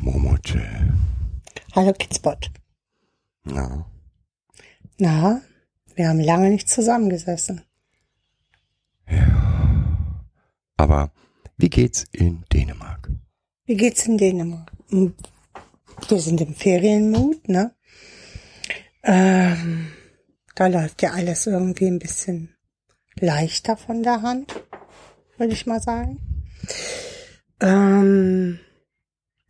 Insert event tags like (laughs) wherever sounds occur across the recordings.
Momoche. Hallo Kidspot. Na, Na, wir haben lange nicht zusammengesessen. aber wie geht's in Dänemark? Wie geht's in Dänemark? Hm, Wir sind im Ferienmut, ne? Ähm, da läuft ja alles irgendwie ein bisschen leichter von der Hand, würde ich mal sagen. Ähm,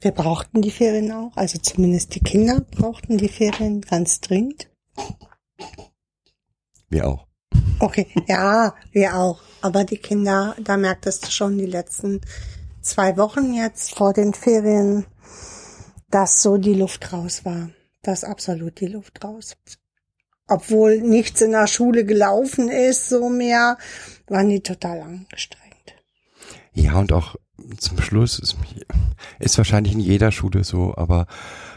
wir brauchten die Ferien auch, also zumindest die Kinder brauchten die Ferien ganz dringend. Wir auch. Okay, ja, wir auch. Aber die Kinder, da merktest du schon die letzten zwei Wochen jetzt vor den Ferien, dass so die Luft raus war. Dass absolut die Luft raus. Obwohl nichts in der Schule gelaufen ist, so mehr, waren die total angestrengt. Ja, und auch zum Schluss ist, ist wahrscheinlich in jeder Schule so, aber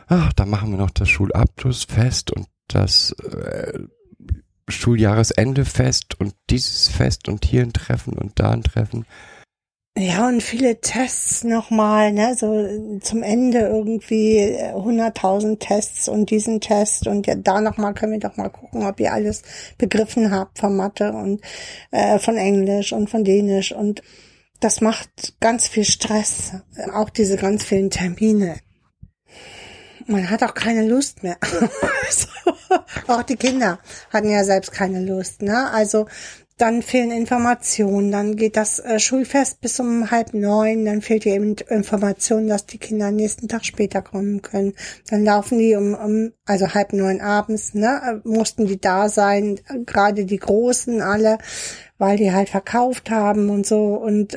ach, da machen wir noch das Schulabschlussfest und das äh, Schuljahresendefest und dieses Fest und hier ein Treffen und da ein Treffen. Ja, und viele Tests nochmal, ne, so zum Ende irgendwie äh, 100.000 Tests und diesen Test und ja, da nochmal können wir doch mal gucken, ob ihr alles begriffen habt von Mathe und äh, von Englisch und von Dänisch und das macht ganz viel Stress, auch diese ganz vielen Termine. Man hat auch keine Lust mehr. (laughs) Auch die Kinder hatten ja selbst keine Lust, ne? Also dann fehlen Informationen, dann geht das äh, Schulfest bis um halb neun, dann fehlt die In- Information, dass die Kinder am nächsten Tag später kommen können. Dann laufen die um, um also halb neun abends, ne, äh, mussten die da sein, gerade die Großen alle, weil die halt verkauft haben und so und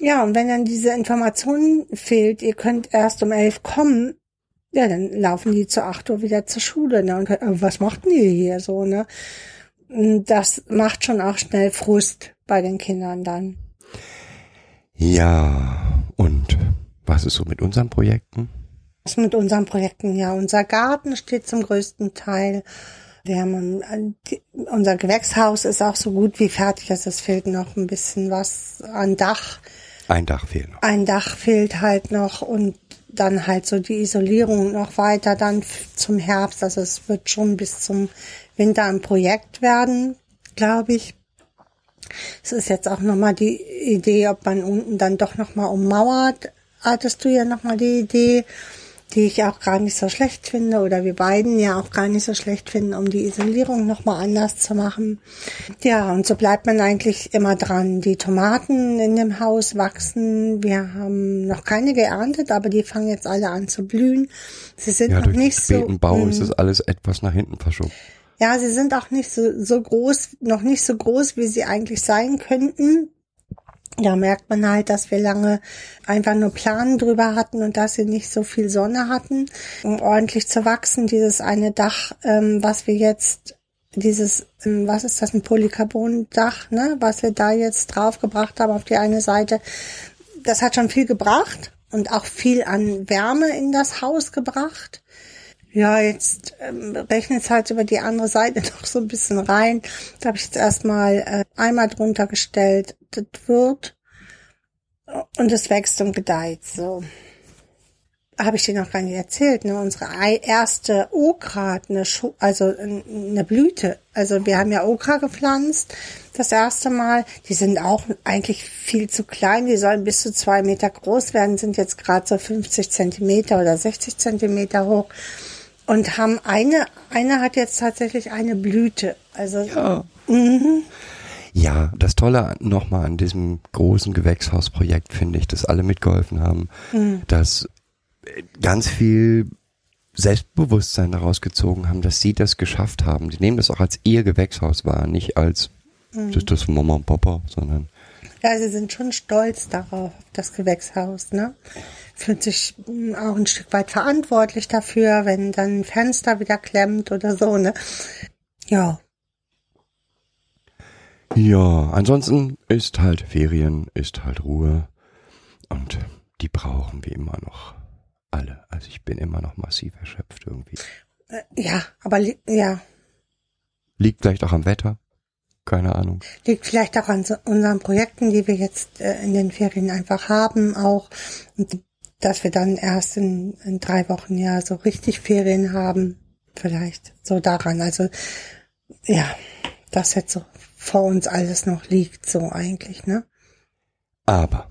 ja, und wenn dann diese Information fehlt, ihr könnt erst um elf kommen, ja, dann laufen die zu acht Uhr wieder zur Schule, ne, und können, was machten die hier so, ne? Das macht schon auch schnell Frust bei den Kindern dann. Ja, und was ist so mit unseren Projekten? Was mit unseren Projekten? Ja, unser Garten steht zum größten Teil. Wir haben äh, unser Gewächshaus ist auch so gut wie fertig. Also es fehlt noch ein bisschen was an Dach. Ein Dach fehlt noch. Ein Dach fehlt halt noch und dann halt so die Isolierung noch weiter dann zum Herbst. Also es wird schon bis zum Winter ein Projekt werden, glaube ich. Es ist jetzt auch nochmal die Idee, ob man unten dann doch nochmal ummauert. Hattest du ja nochmal die Idee, die ich auch gar nicht so schlecht finde oder wir beiden ja auch gar nicht so schlecht finden, um die Isolierung nochmal anders zu machen. Ja, und so bleibt man eigentlich immer dran. Die Tomaten in dem Haus wachsen. Wir haben noch keine geerntet, aber die fangen jetzt alle an zu blühen. Sie sind Ja, noch durch nicht so. späten Bau ist mm, das alles etwas nach hinten verschoben. ja, sie sind auch nicht so, so groß, noch nicht so groß, wie sie eigentlich sein könnten. Da merkt man halt, dass wir lange einfach nur Planen drüber hatten und dass sie nicht so viel Sonne hatten, um ordentlich zu wachsen. Dieses eine Dach, ähm, was wir jetzt, dieses, ähm, was ist das, ein Polycarbon-Dach, ne, was wir da jetzt draufgebracht haben auf die eine Seite, das hat schon viel gebracht und auch viel an Wärme in das Haus gebracht. Ja, jetzt ähm, rechnet es halt über die andere Seite (laughs) noch so ein bisschen rein. Da habe ich jetzt erstmal äh, einmal drunter gestellt. Das wird und es wächst und gedeiht so. Habe ich dir noch gar nicht erzählt, ne? Unsere erste Okra eine, Schu also äh, eine Blüte. Also wir haben ja Okra gepflanzt das erste Mal. Die sind auch eigentlich viel zu klein. Die sollen bis zu zwei Meter groß werden, sind jetzt gerade so 50 Zentimeter oder 60 Zentimeter hoch und haben eine, eine hat jetzt tatsächlich eine Blüte. Also Ja. Ja, das Tolle nochmal an diesem großen Gewächshausprojekt finde ich, dass alle mitgeholfen haben, dass äh, ganz viel Selbstbewusstsein daraus gezogen haben, dass sie das geschafft haben. Die nehmen das auch als ihr Gewächshaus wahr, nicht als das ist das von Mama und Papa, sondern Ja, sie sind schon stolz darauf, auf das Gewächshaus, ne? Fühlt sich mm, auch ein Stück weit verantwortlich dafür, wenn dann ein Fenster wieder klemmt oder so, ne? Ja. Ja, ansonsten ist halt Ferien, ist halt Ruhe und die brauchen wir immer noch alle. Also ich bin immer noch massiv erschöpft irgendwie. Äh, Ja, aber ja, Liegt vielleicht auch am Wetter, keine Ahnung. liegt vielleicht auch an so unseren Projekten, die wir jetzt äh, in den Ferien einfach haben, auch, und dass wir dann erst in, in drei Wochen ja so richtig Ferien haben, vielleicht so daran. Also ja, das jetzt so vor uns alles noch liegt, so eigentlich, ne? Aber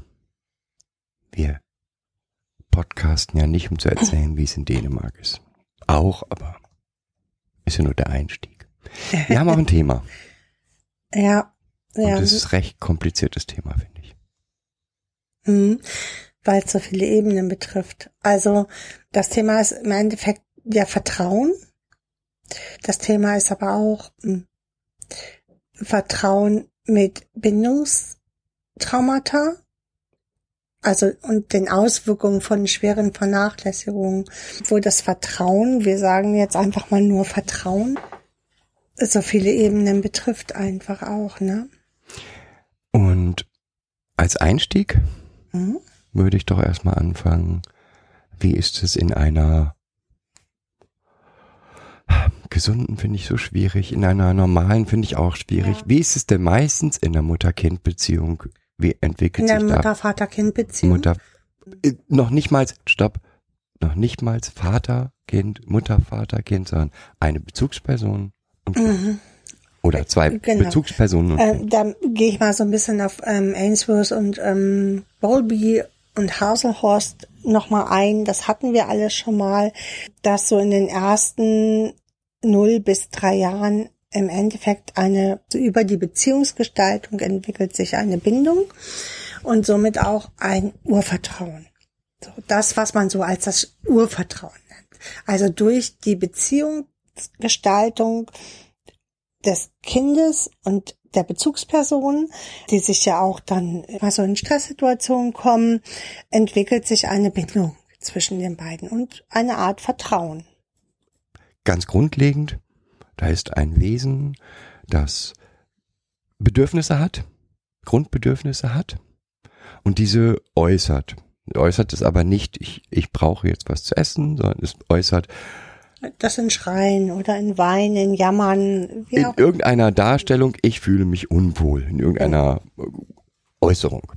wir podcasten ja nicht, um zu erzählen, wie es in Dänemark ist. Auch, aber ist ja nur der Einstieg. Wir haben auch ein (laughs) Thema. Ja, Und ja, das ist recht kompliziertes Thema, finde ich. mhm, weil es so viele Ebenen betrifft. Also das Thema ist im Endeffekt ja Vertrauen. Das Thema ist aber auch mh, Vertrauen mit Bindungstraumata. Also und den Auswirkungen von schweren Vernachlässigungen, wo das Vertrauen, wir sagen jetzt einfach mal nur Vertrauen, so viele Ebenen betrifft einfach auch, ne? Und als Einstieg Mhm. würde ich doch erstmal anfangen, wie ist es in einer gesunden finde ich so schwierig, in einer normalen finde ich auch schwierig. Ja. Wie ist es denn meistens in der Mutter-Kind-Beziehung? Wie In entwickelt der sich da Mutter-Vater-Kind-Beziehung. Mutter, äh, noch nicht mal, stopp, noch nicht mal Vater, Kind, Mutter, Vater, Kind, sondern eine Bezugsperson. Mhm. Oder zwei Genau. Bezugspersonen Äh, da gehe ich mal so ein bisschen auf ähm, Ainsworth und ähm, Bowlby und Haselhorst nochmal ein. Das hatten wir alles schon mal, dass so in den ersten null bis drei Jahren im Endeffekt eine, so über die Beziehungsgestaltung entwickelt sich eine Bindung und somit auch ein Urvertrauen. So, das, was man so als das Urvertrauen nennt. Also durch die Beziehungsgestaltung des Kindes und der Bezugsperson, die sich ja auch dann immer so in Stresssituationen kommen, entwickelt sich eine Bindung zwischen den beiden und eine Art Vertrauen. Ganz grundlegend, da ist ein Wesen, das Bedürfnisse hat, Grundbedürfnisse hat und diese äußert. Äußert es aber nicht, ich, ich brauche jetzt was zu essen, sondern es äußert Das in Schreien oder in Weinen, in Jammern, in auch irgendeiner Darstellung, ich fühle mich unwohl, in irgendeiner äh, Äußerung.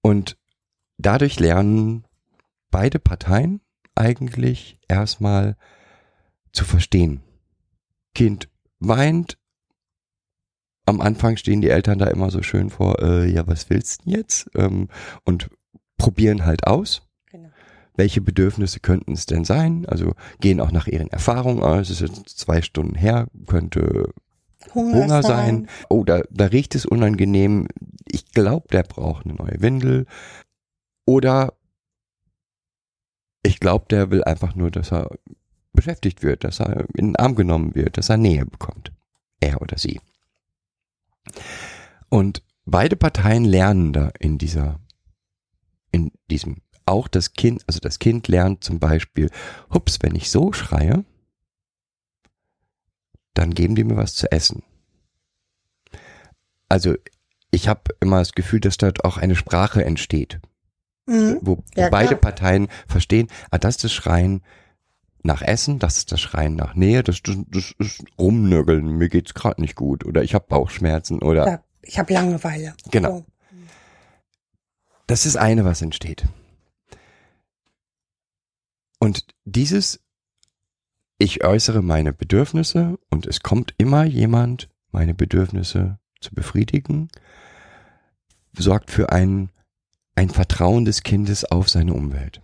Und dadurch lernen beide Parteien eigentlich erstmal zu verstehen. Kind weint, am Anfang stehen die Eltern da immer so schön vor, äh, ja, was willst du denn jetzt? Ähm, und probieren halt aus. Welche Bedürfnisse könnten es denn sein? Also gehen auch nach ihren Erfahrungen aus. Es ist jetzt zwei Stunden her, könnte Hunger sein. Oh, da, da riecht es unangenehm. Ich glaube, der braucht eine neue Windel. Oder ich glaube, der will einfach nur, dass er beschäftigt wird, dass er in den Arm genommen wird, dass er Nähe bekommt. Er oder sie. Und beide Parteien lernen da in dieser, in diesem, auch das Kind, also das Kind lernt zum Beispiel, hups, wenn ich so schreie, dann geben die mir was zu essen. Also ich habe immer das Gefühl, dass dort auch eine Sprache entsteht, Mhm. wo, wo Ja, beide. Parteien verstehen, ah, das ist das Schreien nach Essen, das ist das Schreien nach Nähe, das, das, das ist Rumnörgeln, mir geht's gerade nicht gut oder ich habe Bauchschmerzen oder Ja, ich habe Langeweile. Genau. So. Das ist eine, was entsteht. Und dieses, ich äußere meine Bedürfnisse und es kommt immer jemand, meine Bedürfnisse zu befriedigen, sorgt für ein, ein Vertrauen des Kindes auf seine Umwelt.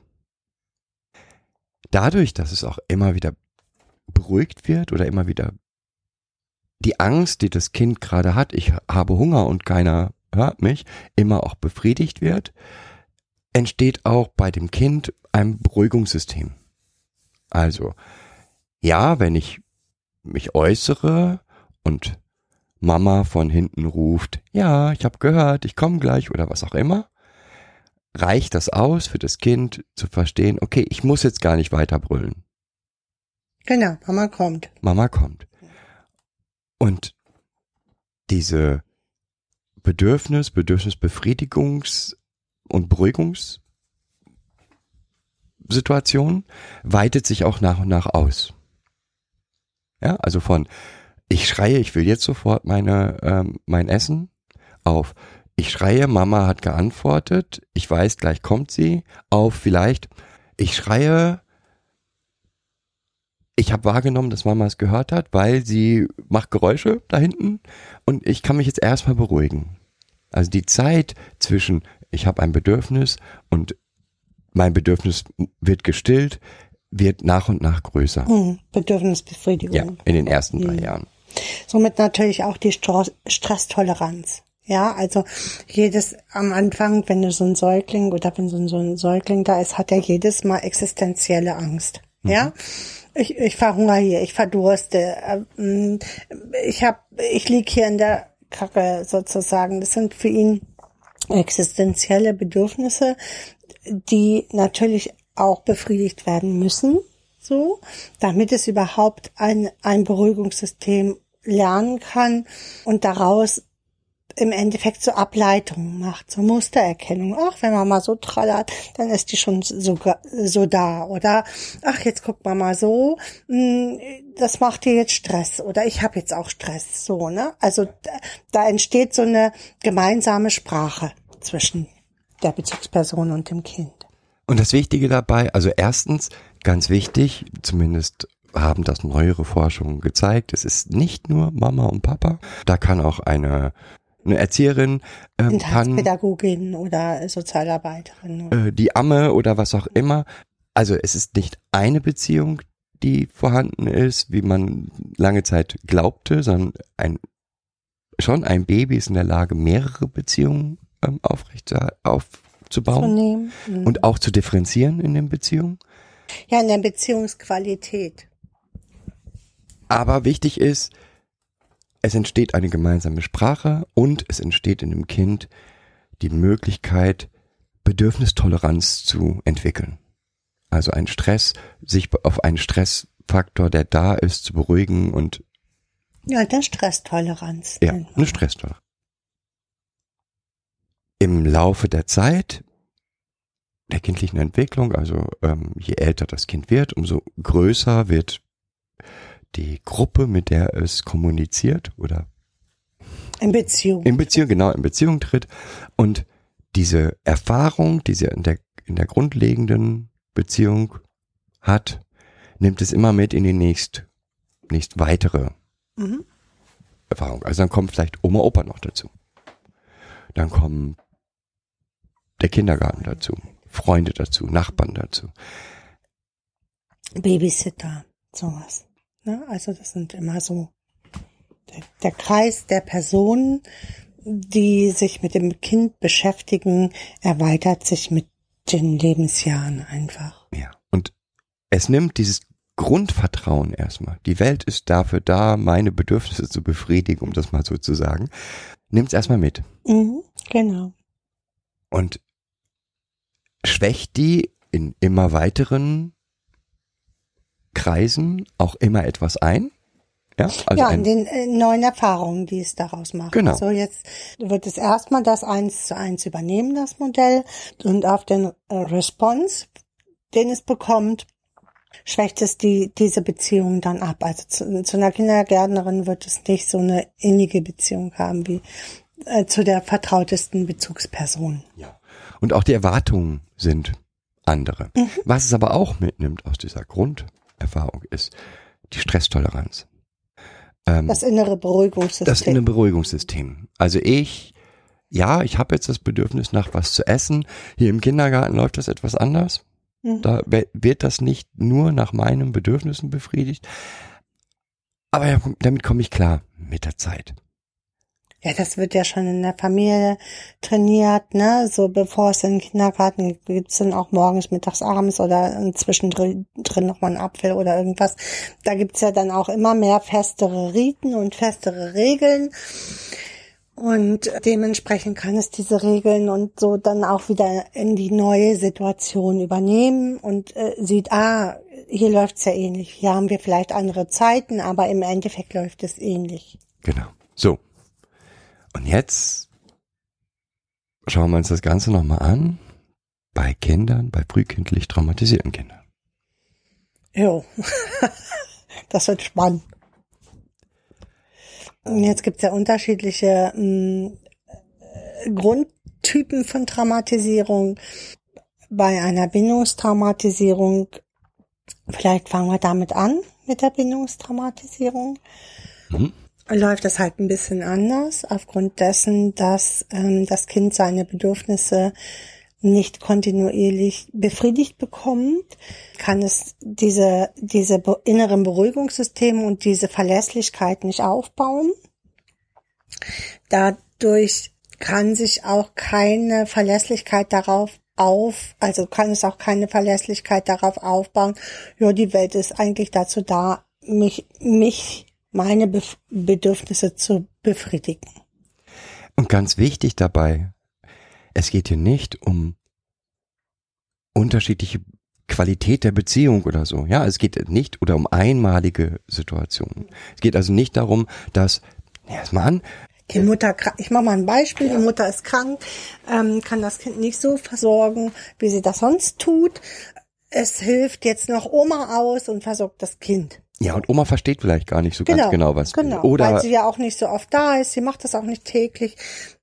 Dadurch, dass es auch immer wieder beruhigt wird oder immer wieder die Angst, die das Kind gerade hat, ich habe Hunger und keiner hört mich, immer auch befriedigt wird, entsteht auch bei dem Kind ein Beruhigungssystem. Also, ja, wenn ich mich äußere und Mama von hinten ruft, ja, ich habe gehört, ich komme gleich oder was auch immer, reicht das aus für das Kind zu verstehen, okay, ich muss jetzt gar nicht weiter brüllen. Genau, Mama kommt. Mama kommt. Und diese Bedürfnis, Bedürfnisbefriedigungs- und Beruhigungssituation weitet sich auch nach und nach aus. Ja, also von ich schreie, ich will jetzt sofort meine ähm, mein Essen auf ich schreie, Mama hat geantwortet, ich weiß, gleich kommt sie, auf vielleicht ich schreie, ich habe wahrgenommen, dass Mama es gehört hat, weil sie macht Geräusche da hinten und ich kann mich jetzt erstmal beruhigen. Also die Zeit zwischen ich habe ein Bedürfnis und mein Bedürfnis wird gestillt, wird nach und nach größer. Mhm. Bedürfnisbefriedigung. Ja, in den ersten drei Jahren. Somit natürlich auch die Stresstoleranz. Ja, also jedes am Anfang, wenn du so ein Säugling oder wenn so ein, so ein Säugling da ist, hat er jedes Mal existenzielle Angst. Ja, ich, ich verhungere hier, ich verdurste, ähm, ich hab, ich lieg hier in der Kacke sozusagen. Das sind für ihn existenzielle Bedürfnisse, die natürlich auch befriedigt werden müssen, so, damit es überhaupt ein, ein Beruhigungssystem lernen kann und daraus im Endeffekt so Ableitungen macht, so Mustererkennung. Ach, wenn man mal so trallert, dann ist die schon so, so da. Oder ach, jetzt guckt man mal so, hm, das macht dir jetzt Stress. Oder ich habe jetzt auch Stress. So, ne? Also da, da entsteht so eine gemeinsame Sprache zwischen der Bezugsperson und dem Kind. Und das Wichtige dabei, also erstens, ganz wichtig, zumindest haben das neuere Forschungen gezeigt, es ist nicht nur Mama und Papa, da kann auch eine eine Erzieherin ähm, kann Pädagogin oder Sozialarbeiterin. äh, die Amme oder was auch immer. Also es ist nicht eine Beziehung, die vorhanden ist, wie man lange Zeit glaubte, sondern ein schon ein Baby ist in der Lage, mehrere Beziehungen ähm, aufrecht zu aufzubauen. Mhm. und auch zu differenzieren in den Beziehungen. Ja, in der Beziehungsqualität. Aber wichtig ist, es entsteht eine gemeinsame Sprache und es entsteht in dem Kind die Möglichkeit, Bedürfnistoleranz zu entwickeln. Also ein Stress, sich auf einen Stressfaktor, der da ist, zu beruhigen und Ja, der Stresstoleranz. ja, eine Stresstoleranz. Im Laufe der Zeit der kindlichen Entwicklung, also ähm, je älter das Kind wird, umso größer wird die Gruppe, mit der es kommuniziert oder In Beziehung. in Beziehung, genau, in Beziehung tritt und diese Erfahrung, die sie in der, in der grundlegenden Beziehung hat, nimmt es immer mit in die nächst, nächst weitere Mhm. Erfahrung. Also dann kommt vielleicht Oma, Opa noch dazu. Dann kommen der Kindergarten dazu, Freunde dazu, Nachbarn dazu. Babysitter, sowas. Ne? Also das sind immer so der, der Kreis der Personen, die sich mit dem Kind beschäftigen, erweitert sich mit den Lebensjahren einfach. Ja. Und es nimmt dieses Grundvertrauen erstmal. Die Welt ist dafür da, meine Bedürfnisse zu befriedigen, um das mal so zu sagen. Nimmt es erstmal mit. Mhm, genau. Und schwächt die in immer weiteren Kreisen auch immer etwas ein. Ja, also ja, in den äh, neuen Erfahrungen, die es daraus macht. Genau. So jetzt wird es erstmal das eins zu eins übernehmen, das Modell, und auf den äh, Response, den es bekommt, schwächt es die, diese Beziehung dann ab. Also zu, zu einer Kindergärtnerin wird es nicht so eine innige Beziehung haben wie äh, zu der vertrautesten Bezugsperson. Ja. Und auch die Erwartungen sind andere. Was es aber auch mitnimmt aus dieser Grunderfahrung ist die Stresstoleranz. Ähm, Das innere Beruhigungssystem. das innere Beruhigungssystem. Also ich, ja, ich habe jetzt das Bedürfnis nach was zu essen. Hier im Kindergarten läuft das etwas anders. Mhm. Da wird das nicht nur nach meinen Bedürfnissen befriedigt. Aber ja, damit komme ich klar mit der Zeit. Ja, das wird ja schon in der Familie trainiert, ne? So bevor es in den Kindergarten geht, gibt's dann auch morgens, mittags, abends oder zwischendrin drin nochmal einen Apfel oder irgendwas. Da gibt's ja dann auch immer mehr festere Riten und festere Regeln. Und dementsprechend kann es diese Regeln und so dann auch wieder in die neue Situation übernehmen und äh, sieht, ah, hier läuft's ja ähnlich. Hier haben wir vielleicht andere Zeiten, aber im Endeffekt läuft es ähnlich. Genau. So. Und jetzt schauen wir uns das Ganze nochmal an bei Kindern, bei frühkindlich traumatisierten Kindern. Jo, (laughs) das wird spannend. Und jetzt gibt's ja unterschiedliche mh, Grundtypen von Traumatisierung. Bei einer Bindungstraumatisierung, vielleicht fangen wir damit an, mit der Bindungstraumatisierung. Mhm. Läuft es halt ein bisschen anders, aufgrund dessen, dass ähm, das Kind seine Bedürfnisse nicht kontinuierlich befriedigt bekommt, kann es diese, diese inneren Beruhigungssysteme und diese Verlässlichkeit nicht aufbauen. Dadurch kann sich auch keine Verlässlichkeit darauf auf, also kann es auch keine Verlässlichkeit darauf aufbauen, ja, die Welt ist eigentlich dazu da, mich, mich, meine Bef Bedürfnisse zu befriedigen. Und ganz wichtig dabei, es geht hier nicht um unterschiedliche Qualität der Beziehung oder so. Ja, es geht nicht oder um einmalige Situationen. Es geht also nicht darum, dass, ja, erstmal an, Die Mutter, ich mache mal ein Beispiel, die Mutter ist krank, ähm, kann das Kind nicht so versorgen, wie sie das sonst tut. Es hilft jetzt noch Oma aus und versorgt das Kind. Ja, und Oma versteht vielleicht gar nicht so ganz genau, was. Genau, oder weil sie ja auch nicht so oft da ist, sie macht das auch nicht täglich.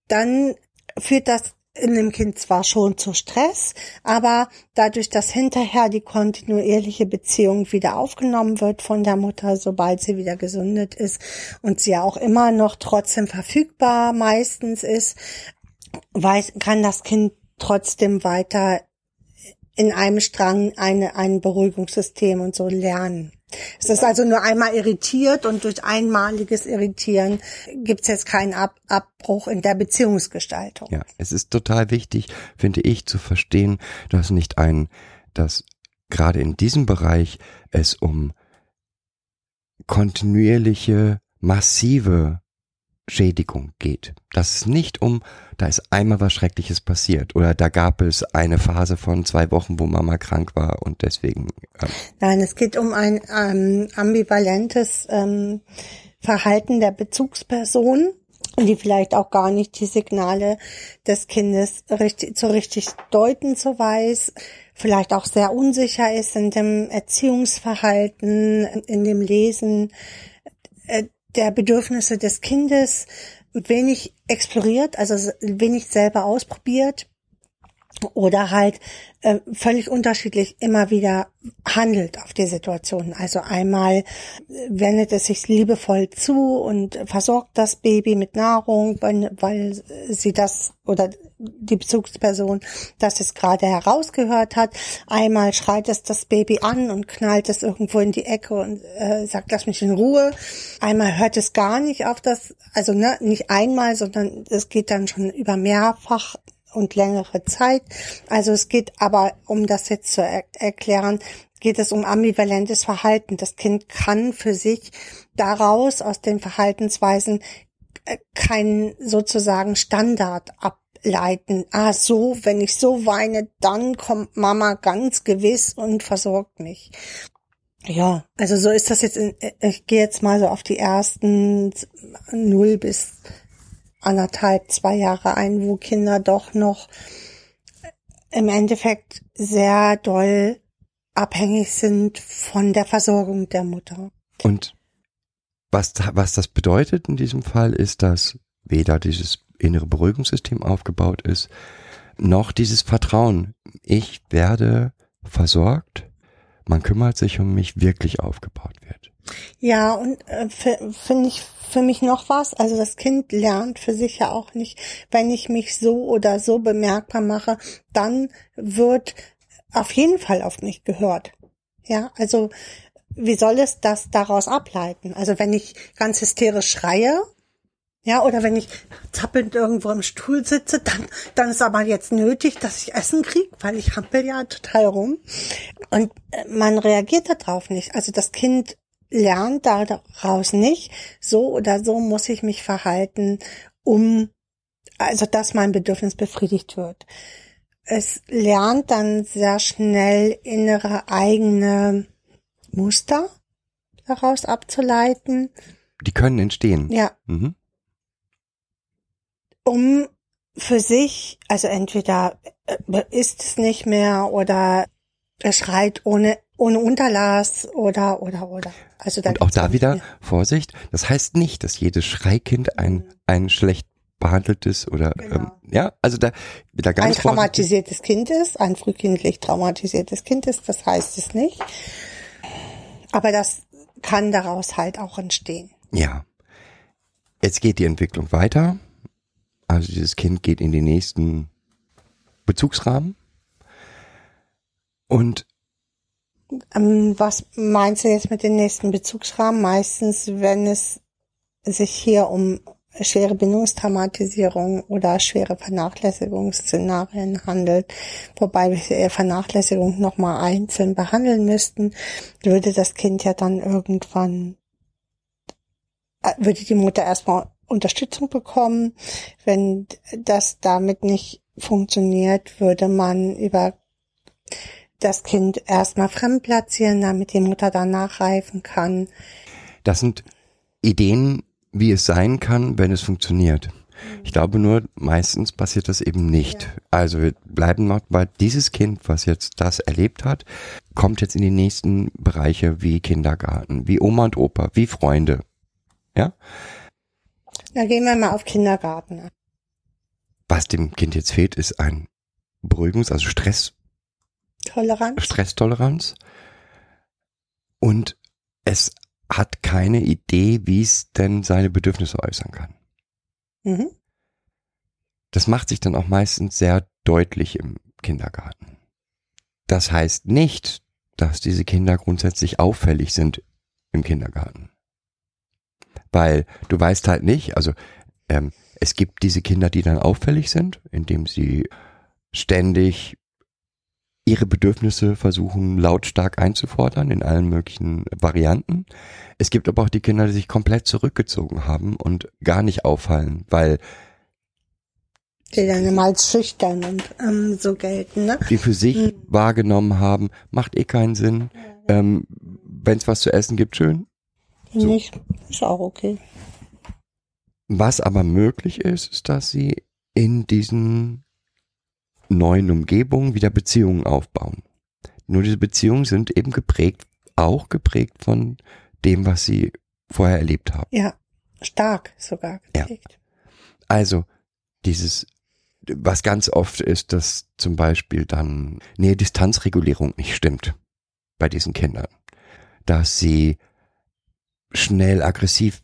Dann führt das in dem Kind zwar schon zu Stress, aber dadurch, dass hinterher die kontinuierliche Beziehung wieder aufgenommen wird von der Mutter, sobald sie wieder gesundet ist und sie ja auch immer noch trotzdem verfügbar meistens ist, weiß, kann das Kind trotzdem weiter in einem Strang eine, ein Beruhigungssystem und so lernen. Es ist also nur einmal irritiert und durch einmaliges Irritieren gibt es jetzt keinen Ab Abbruch in der Beziehungsgestaltung. Ja, es ist total wichtig, finde ich, zu verstehen, dass nicht ein, dass gerade in diesem Bereich es um kontinuierliche, massive Schädigung geht. Dass es nicht um, da ist einmal was Schreckliches passiert oder da gab es eine Phase von zwei Wochen, wo Mama krank war und deswegen. Ähm, Nein, es geht um ein ähm, ambivalentes ähm, Verhalten der Bezugsperson, die vielleicht auch gar nicht die Signale des Kindes richtig, so richtig deuten so weiß, vielleicht auch sehr unsicher ist in dem Erziehungsverhalten, in dem Lesen äh, der Bedürfnisse des Kindes, wenig exploriert, also wenig selber ausprobiert oder halt äh, völlig unterschiedlich immer wieder handelt auf die Situation. Also einmal äh, wendet es sich liebevoll zu und versorgt das Baby mit Nahrung, weil, weil sie das oder die Bezugsperson das es gerade herausgehört hat. Einmal schreit es das Baby an und knallt es irgendwo in die Ecke und äh, sagt, lass mich in Ruhe. Einmal hört es gar nicht auf das, also ne, nicht einmal, sondern es geht dann schon über mehrfach und längere Zeit. Also es geht aber, um das jetzt zu er erklären, geht es um ambivalentes Verhalten. Das Kind kann für sich daraus aus den Verhaltensweisen äh, keinen sozusagen Standard ableiten. Ah, so, wenn ich so weine, dann kommt Mama ganz gewiss und versorgt mich. Ja, also so ist das jetzt. In, ich gehe jetzt mal so auf die ersten null bis anderthalb, zwei Jahre ein, wo Kinder doch noch im Endeffekt sehr doll abhängig sind von der Versorgung der Mutter. Und was, was das bedeutet in diesem Fall ist, dass weder dieses innere Beruhigungssystem aufgebaut ist, noch dieses Vertrauen. Ich werde versorgt, man kümmert sich um mich, wirklich aufgebaut wird. Ja, und äh, finde ich für mich noch was. Also das Kind lernt für sich ja auch nicht, wenn ich mich so oder so bemerkbar mache, dann wird auf jeden Fall auf mich gehört. Ja, also wie soll es das daraus ableiten? Also wenn ich ganz hysterisch schreie, Ja, oder wenn ich zappelnd irgendwo im Stuhl sitze, dann, dann ist aber jetzt nötig, dass ich Essen kriege, weil ich hampel ja total rum. Und äh, man reagiert darauf nicht. Also das Kind lernt daraus nicht, so oder so muss ich mich verhalten, um, also dass mein Bedürfnis befriedigt wird. Es lernt dann sehr schnell innere eigene Muster daraus abzuleiten. Die können entstehen. Ja, Mhm. Um für sich, also entweder äh, ist es nicht mehr oder er schreit ohne ohne Unterlass oder oder oder. Also da Und auch da wieder viel. Vorsicht. Das heißt nicht, dass jedes Schreikind ein, ein schlecht behandeltes oder, Genau. ähm, ja, also da, ein ganz vorsichtig. traumatisiertes Kind ist, ein frühkindlich traumatisiertes Kind ist, das heißt es nicht. Aber das kann daraus halt auch entstehen. Ja. Jetzt geht die Entwicklung weiter. Also dieses Kind geht in den nächsten Bezugsrahmen. Und Ähm, was meinst du jetzt mit den nächsten Bezugsrahmen? Meistens, wenn es sich hier um schwere Bindungstraumatisierung oder schwere Vernachlässigungsszenarien handelt, wobei wir Vernachlässigung nochmal einzeln behandeln müssten, würde das Kind ja dann irgendwann, äh, würde die Mutter erstmal Unterstützung bekommen. Wenn das damit nicht funktioniert, würde man über das Kind erstmal fremd platzieren, damit die Mutter dann nachreifen kann. das sind Ideen, wie es sein kann, wenn es funktioniert. Ich glaube nur, meistens passiert das eben nicht. Also wir bleiben noch bei dieses Kind, was jetzt das erlebt hat, kommt jetzt in die nächsten Bereiche wie Kindergarten, wie Oma und Opa, wie Freunde. Ja? Da gehen wir mal auf Kindergarten. Was dem Kind jetzt fehlt, ist ein Beruhigungs-, also Stress, Toleranz. Stresstoleranz. Und es hat keine Idee, wie es denn seine Bedürfnisse äußern kann. Mhm. Das macht sich dann auch meistens sehr deutlich im Kindergarten. Das heißt nicht, dass diese Kinder grundsätzlich auffällig sind im Kindergarten. Weil du weißt halt nicht, also ähm, es gibt diese Kinder, die dann auffällig sind, indem sie ständig ihre Bedürfnisse versuchen lautstark einzufordern in allen möglichen Varianten. Es gibt aber auch die Kinder, die sich komplett zurückgezogen haben und gar nicht auffallen, weil Die dann immer als schüchtern und ähm, so gelten, ne? die für sich wahrgenommen haben, macht eh keinen Sinn. Ähm, Wenn es was zu essen gibt, schön. So. Nicht, ist auch okay. Was aber möglich ist, ist, dass sie in diesen neuen Umgebungen wieder Beziehungen aufbauen. Nur diese Beziehungen sind eben geprägt, auch geprägt von dem, was sie vorher erlebt haben. Ja, stark sogar Ja. geprägt. Also dieses, was ganz oft ist, dass zum Beispiel dann Nähe-Distanzregulierung nicht stimmt bei diesen Kindern. Dass sie schnell aggressiv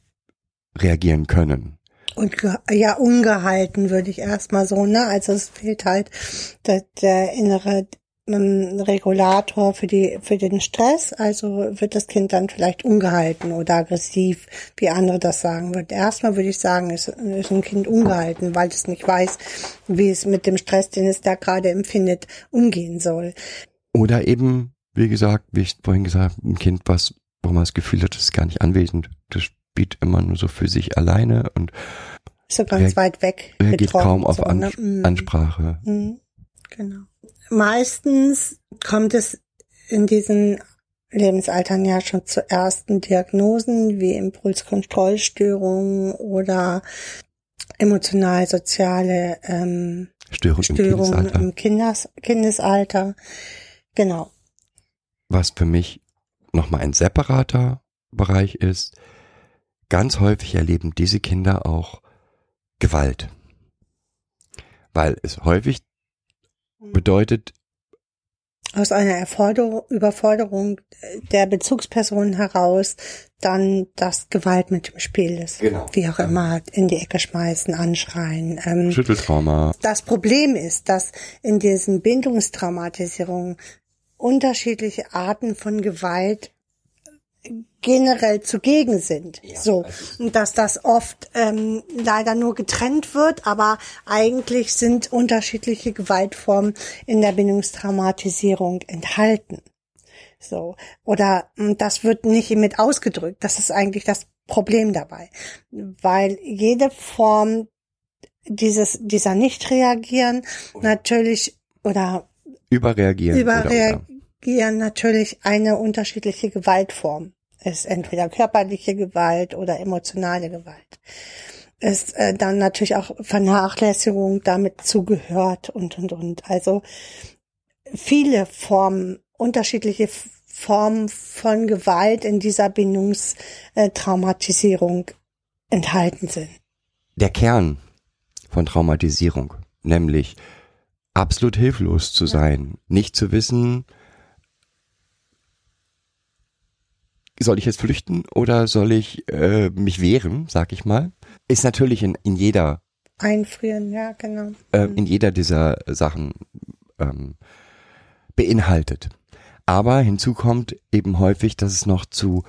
reagieren können. Und ja, ungehalten würde ich erstmal so, ne? Also es fehlt halt der, der innere ähm, Regulator für die für den Stress. Also wird das Kind dann vielleicht ungehalten oder aggressiv, wie andere das sagen würden. Erstmal würde ich sagen, ist, ist ein Kind ungehalten, weil es nicht weiß, wie es mit dem Stress, den es da gerade empfindet, umgehen soll. Oder eben, wie gesagt, wie ich vorhin gesagt habe, ein Kind, was, wo man das Gefühl hat, das ist gar nicht anwesend. Das spielt immer nur so für sich alleine und Ist so ganz weit weg. reagiert kaum auf so, Ans ne? Mm. Ansprache. Mhm, Genau. Meistens kommt es in diesen Lebensaltern ja schon zu ersten Diagnosen wie Impulskontrollstörungen oder emotional-soziale ähm, Störung im Störungen Kindesalter. im Kindes Kindesalter. Genau. Was für mich nochmal ein separater Bereich ist, ganz häufig erleben diese Kinder auch Gewalt. Weil es häufig bedeutet, Aus einer Erforderung, Überforderung der Bezugsperson heraus dann, dass Gewalt mit im Spiel ist. Genau. Wie auch immer, in die Ecke schmeißen, anschreien. Ähm, Schütteltrauma, Das Problem ist, dass in diesen Bindungstraumatisierungen unterschiedliche Arten von Gewalt generell zugegen sind. Ja, so. Und dass das oft ähm, leider nur getrennt wird, aber eigentlich sind unterschiedliche Gewaltformen in der Bindungstraumatisierung enthalten. So. Oder mh, das wird nicht mit ausgedrückt. Das ist eigentlich das Problem dabei. Weil jede Form dieses, dieser Nicht-Reagieren natürlich oder Überreagieren. oder- überreagieren natürlich eine unterschiedliche Gewaltform. Ist entweder körperliche Gewalt oder emotionale Gewalt. Ist äh, dann natürlich auch Vernachlässigung damit zugehört und und und. Also viele Formen, unterschiedliche Formen von Gewalt in dieser Bindungstraumatisierung enthalten sind. Der Kern von Traumatisierung, nämlich absolut hilflos zu sein, nicht zu wissen, soll ich jetzt flüchten oder soll ich äh, mich wehren, sag ich mal, ist natürlich in, in jeder Einfrieren, ja, genau. äh, in jeder dieser Sachen ähm, beinhaltet. Aber hinzu kommt eben häufig, dass es noch zu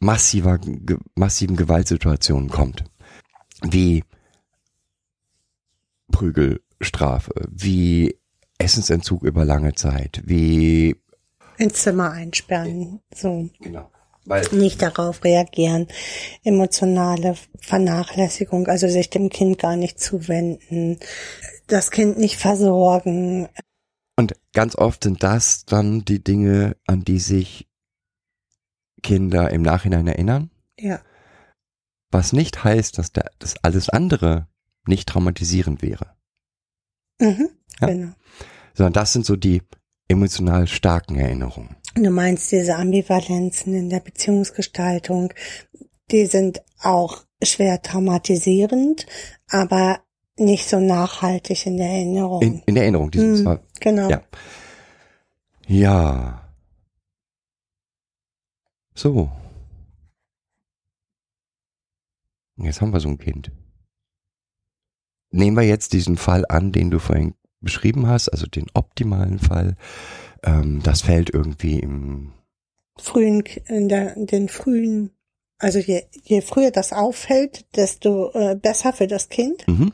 massiver, ge massiven Gewaltsituationen kommt. Wie Prügelstrafe, wie Essensentzug über lange Zeit, wie ins Zimmer einsperren, so genau, weil nicht darauf reagieren, emotionale Vernachlässigung, also sich dem Kind gar nicht zuwenden, das Kind nicht versorgen. Und ganz oft sind das dann die Dinge, an die sich Kinder im Nachhinein erinnern. Ja, Was nicht heißt, dass der, das alles andere nicht traumatisierend wäre. mhm. Ja. genau. Sondern das sind so die emotional starken Erinnerungen. Du meinst diese Ambivalenzen in der Beziehungsgestaltung, die sind auch schwer traumatisierend, aber nicht so nachhaltig in der Erinnerung. In, in der Erinnerung, die sind Hm, zwar, genau. ja. Ja. So. Jetzt haben wir so ein Kind. Nehmen wir jetzt diesen Fall an, den du vorhin beschrieben hast, also den optimalen Fall. Ähm, das fällt irgendwie im frühen, in der, in den frühen, also je, je früher das auffällt, desto äh, besser für das Kind. Mhm.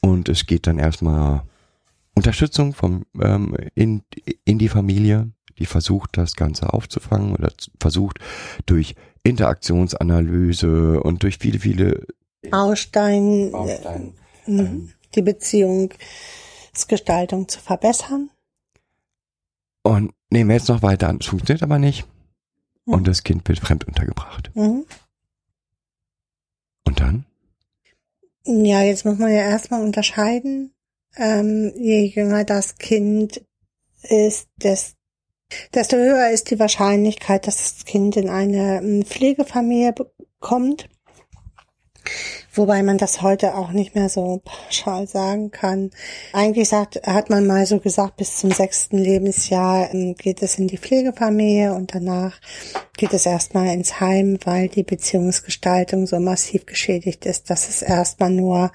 Und es geht dann erstmal Unterstützung vom, ähm, in, in die Familie, die versucht, das Ganze aufzufangen oder versucht durch Interaktionsanalyse und durch viele, viele Baustein, äh, Bausteine. mhm, die Beziehungsgestaltung zu verbessern. Und nehmen wir jetzt noch weiter an. Es funktioniert aber nicht. Mhm. Und das Kind wird fremd untergebracht. Mhm. Und dann? Ja, jetzt muss man ja erstmal unterscheiden. Ähm, je jünger das Kind ist, des, desto höher ist die Wahrscheinlichkeit, dass das Kind in eine ähm, Pflegefamilie kommt. Wobei man das heute auch nicht mehr so pauschal sagen kann. Eigentlich sagt, hat man mal so gesagt, bis zum sechsten Lebensjahr ähm, geht es in die Pflegefamilie und danach geht es erstmal ins Heim, weil die Beziehungsgestaltung so massiv geschädigt ist, dass es erstmal nur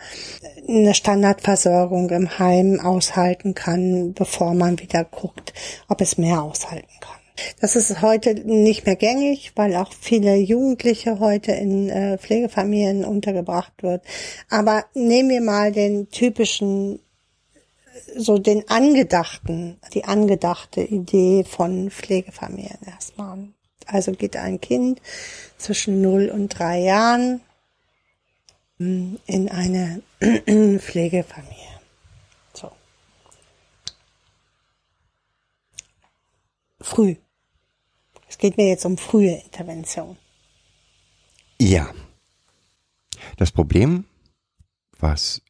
eine Standardversorgung im Heim aushalten kann, bevor man wieder guckt, ob es mehr aushalten kann. Das ist heute nicht mehr gängig, weil auch viele Jugendliche heute in äh, Pflegefamilien untergebracht wird. Aber nehmen wir mal den typischen, so den angedachten, die angedachte Idee von Pflegefamilien erstmal. Also geht ein Kind zwischen 0 und 3 Jahren mm, in eine (clears throat) Pflegefamilie. So. Früh. Geht mir jetzt um frühe Intervention. Ja. Das Problem, was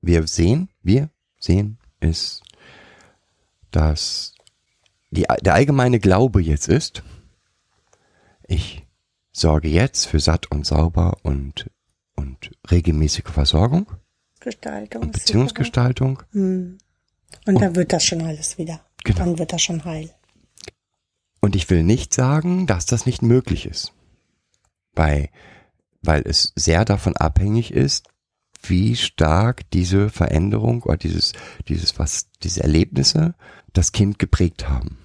wir sehen, wir sehen, ist, dass die, der allgemeine Glaube jetzt ist, ich sorge jetzt für satt und sauber und, und regelmäßige Versorgung Gestaltung. und Beziehungsgestaltung. Hm. Und dann wird das schon alles wieder. Genau. Dann wird das schon heil. Und ich will nicht sagen, dass das nicht möglich ist. Weil, weil es sehr davon abhängig ist, wie stark diese Veränderung oder dieses, dieses, was, diese Erlebnisse das Kind geprägt haben.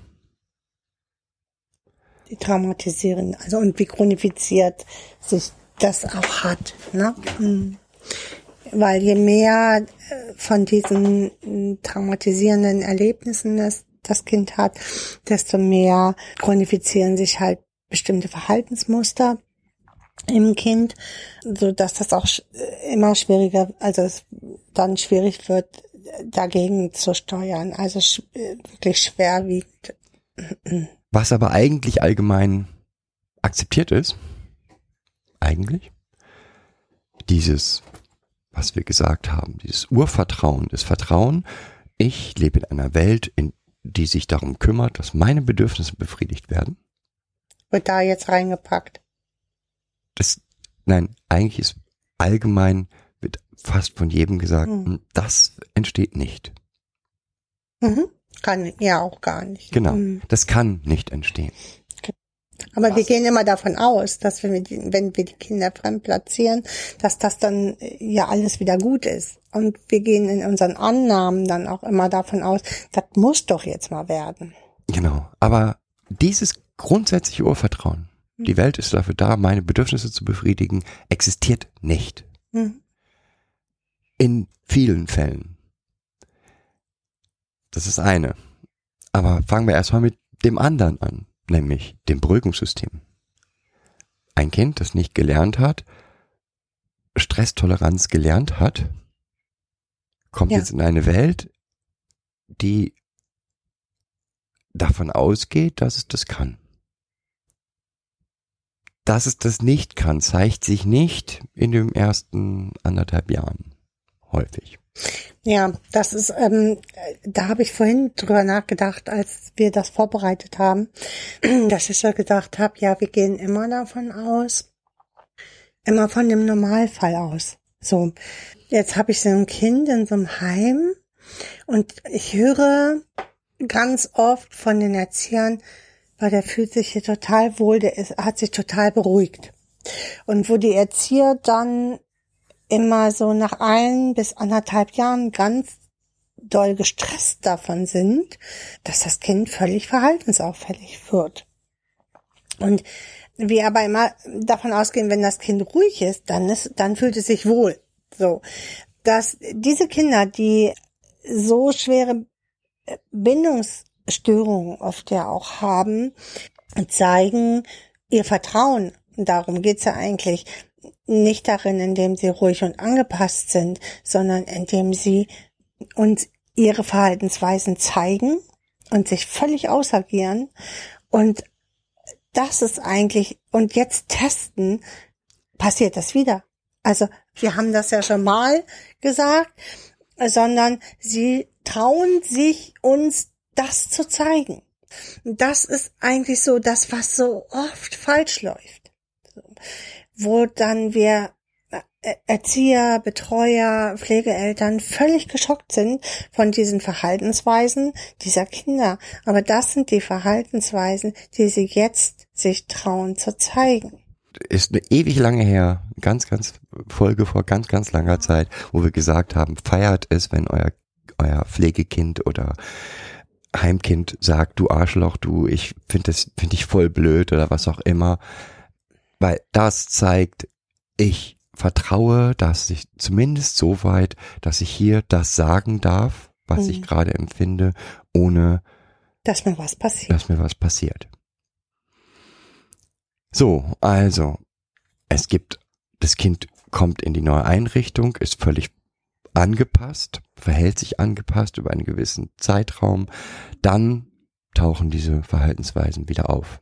traumatisieren, also und wie chronifiziert sich das auch hat. Ne? Mhm. Weil je mehr äh, von diesen äh, traumatisierenden Erlebnissen das, das Kind hat, desto mehr chronifizieren sich halt bestimmte Verhaltensmuster im Kind, so dass das auch immer schwieriger, also es dann schwierig wird, dagegen zu steuern. Also wirklich schwerwiegend. Was aber eigentlich allgemein akzeptiert ist, eigentlich, dieses, was wir gesagt haben, dieses Urvertrauen, das Vertrauen, ich lebe in einer Welt, in die sich darum kümmert, dass meine Bedürfnisse befriedigt werden. Wird da jetzt reingepackt? Das, nein, eigentlich ist allgemein, wird fast von jedem gesagt, mhm. das entsteht nicht. Mhm. Kann ja auch gar nicht. Genau, mhm. das kann nicht entstehen. Aber Was? wir gehen immer davon aus, dass wenn wir, die, wenn wir die Kinder fremd platzieren, dass das dann äh, ja alles wieder gut ist. Und wir gehen in unseren Annahmen dann auch immer davon aus, das muss doch jetzt mal werden. Genau. Aber dieses grundsätzliche Urvertrauen, mhm. die Welt ist dafür da, meine Bedürfnisse zu befriedigen, existiert nicht. Mhm. In vielen Fällen. Das ist eine. Aber fangen wir erstmal mit dem anderen an nämlich dem Beruhigungssystem. Ein Kind, das nicht gelernt hat, Stresstoleranz gelernt hat, kommt ja. jetzt in eine Welt, die davon ausgeht, dass es das kann. Dass es das nicht kann, zeigt sich nicht in den ersten anderthalb Jahren häufig. Ja, das ist, ähm, da habe ich vorhin drüber nachgedacht, als wir das vorbereitet haben, (clears throat) dass ich so gedacht habe, ja, wir gehen immer davon aus, immer von dem Normalfall aus. So, jetzt habe ich so ein Kind in so einem Heim und ich höre ganz oft von den Erziehern, weil der fühlt sich hier total wohl, der ist, hat sich total beruhigt. Und wo die Erzieher dann immer so nach ein bis anderthalb Jahren ganz doll gestresst davon sind, dass das Kind völlig verhaltensauffällig wird. Und wir aber immer davon ausgehen, wenn das Kind ruhig ist, dann ist, dann fühlt es sich wohl. So. Dass diese Kinder, die so schwere Bindungsstörungen oft ja auch haben, zeigen ihr Vertrauen. Darum geht's ja eigentlich nicht darin, indem sie ruhig und angepasst sind, sondern indem sie uns ihre Verhaltensweisen zeigen und sich völlig ausagieren und das ist eigentlich, und jetzt testen, passiert das wieder. Also wir haben das ja schon mal gesagt, sondern sie trauen sich uns das zu zeigen. Das ist eigentlich so das, was so oft falsch läuft wo dann wir äh, Erzieher, Betreuer, Pflegeeltern völlig geschockt sind von diesen Verhaltensweisen dieser Kinder. Aber das sind die Verhaltensweisen, die sie jetzt sich trauen zu zeigen. Ist eine ewig lange her, ganz, ganz Folge vor ganz, ganz langer Zeit, wo wir gesagt haben, feiert es, wenn euer, euer Pflegekind oder Heimkind sagt, du Arschloch, du, ich finde das, finde ich voll blöd oder was auch immer weil das zeigt, ich vertraue, dass ich zumindest so weit, dass ich hier das sagen darf, was mhm. ich gerade empfinde, ohne dass mir was passiert. Dass mir was passiert. So, also, es gibt, das Kind kommt in die neue Einrichtung, ist völlig angepasst, verhält sich angepasst über einen gewissen Zeitraum, dann tauchen diese Verhaltensweisen wieder auf.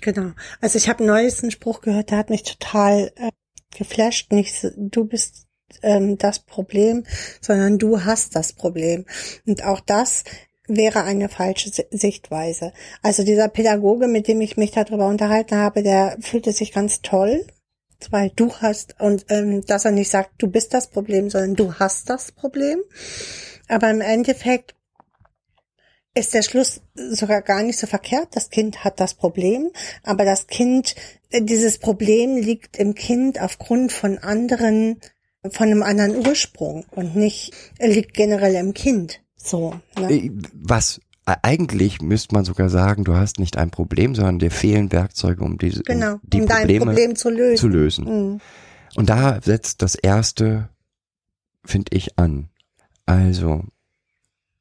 Genau. Also ich habe neulich einen Spruch gehört, der hat mich total äh, geflasht. Nicht du bist ähm, das Problem, sondern du hast das Problem. Und auch das wäre eine falsche Sichtweise. Also dieser Pädagoge, mit dem ich mich darüber unterhalten habe, der fühlte sich ganz toll, weil du hast und ähm, dass er nicht sagt, du bist das Problem, sondern du hast das Problem. Aber im Endeffekt ist der Schluss sogar gar nicht so verkehrt. Das Kind hat das Problem, aber das Kind, äh, dieses Problem liegt im Kind aufgrund von anderen, von einem anderen Ursprung und nicht liegt generell im Kind. So. Ne? Äh, was e- eigentlich müsste man sogar sagen, du hast nicht ein Problem, sondern dir fehlen Werkzeuge, um diese Genau, um die um dein Probleme Problem zu lösen. zu lösen. Mhm. Und da setzt das erste, finde ich, an. Also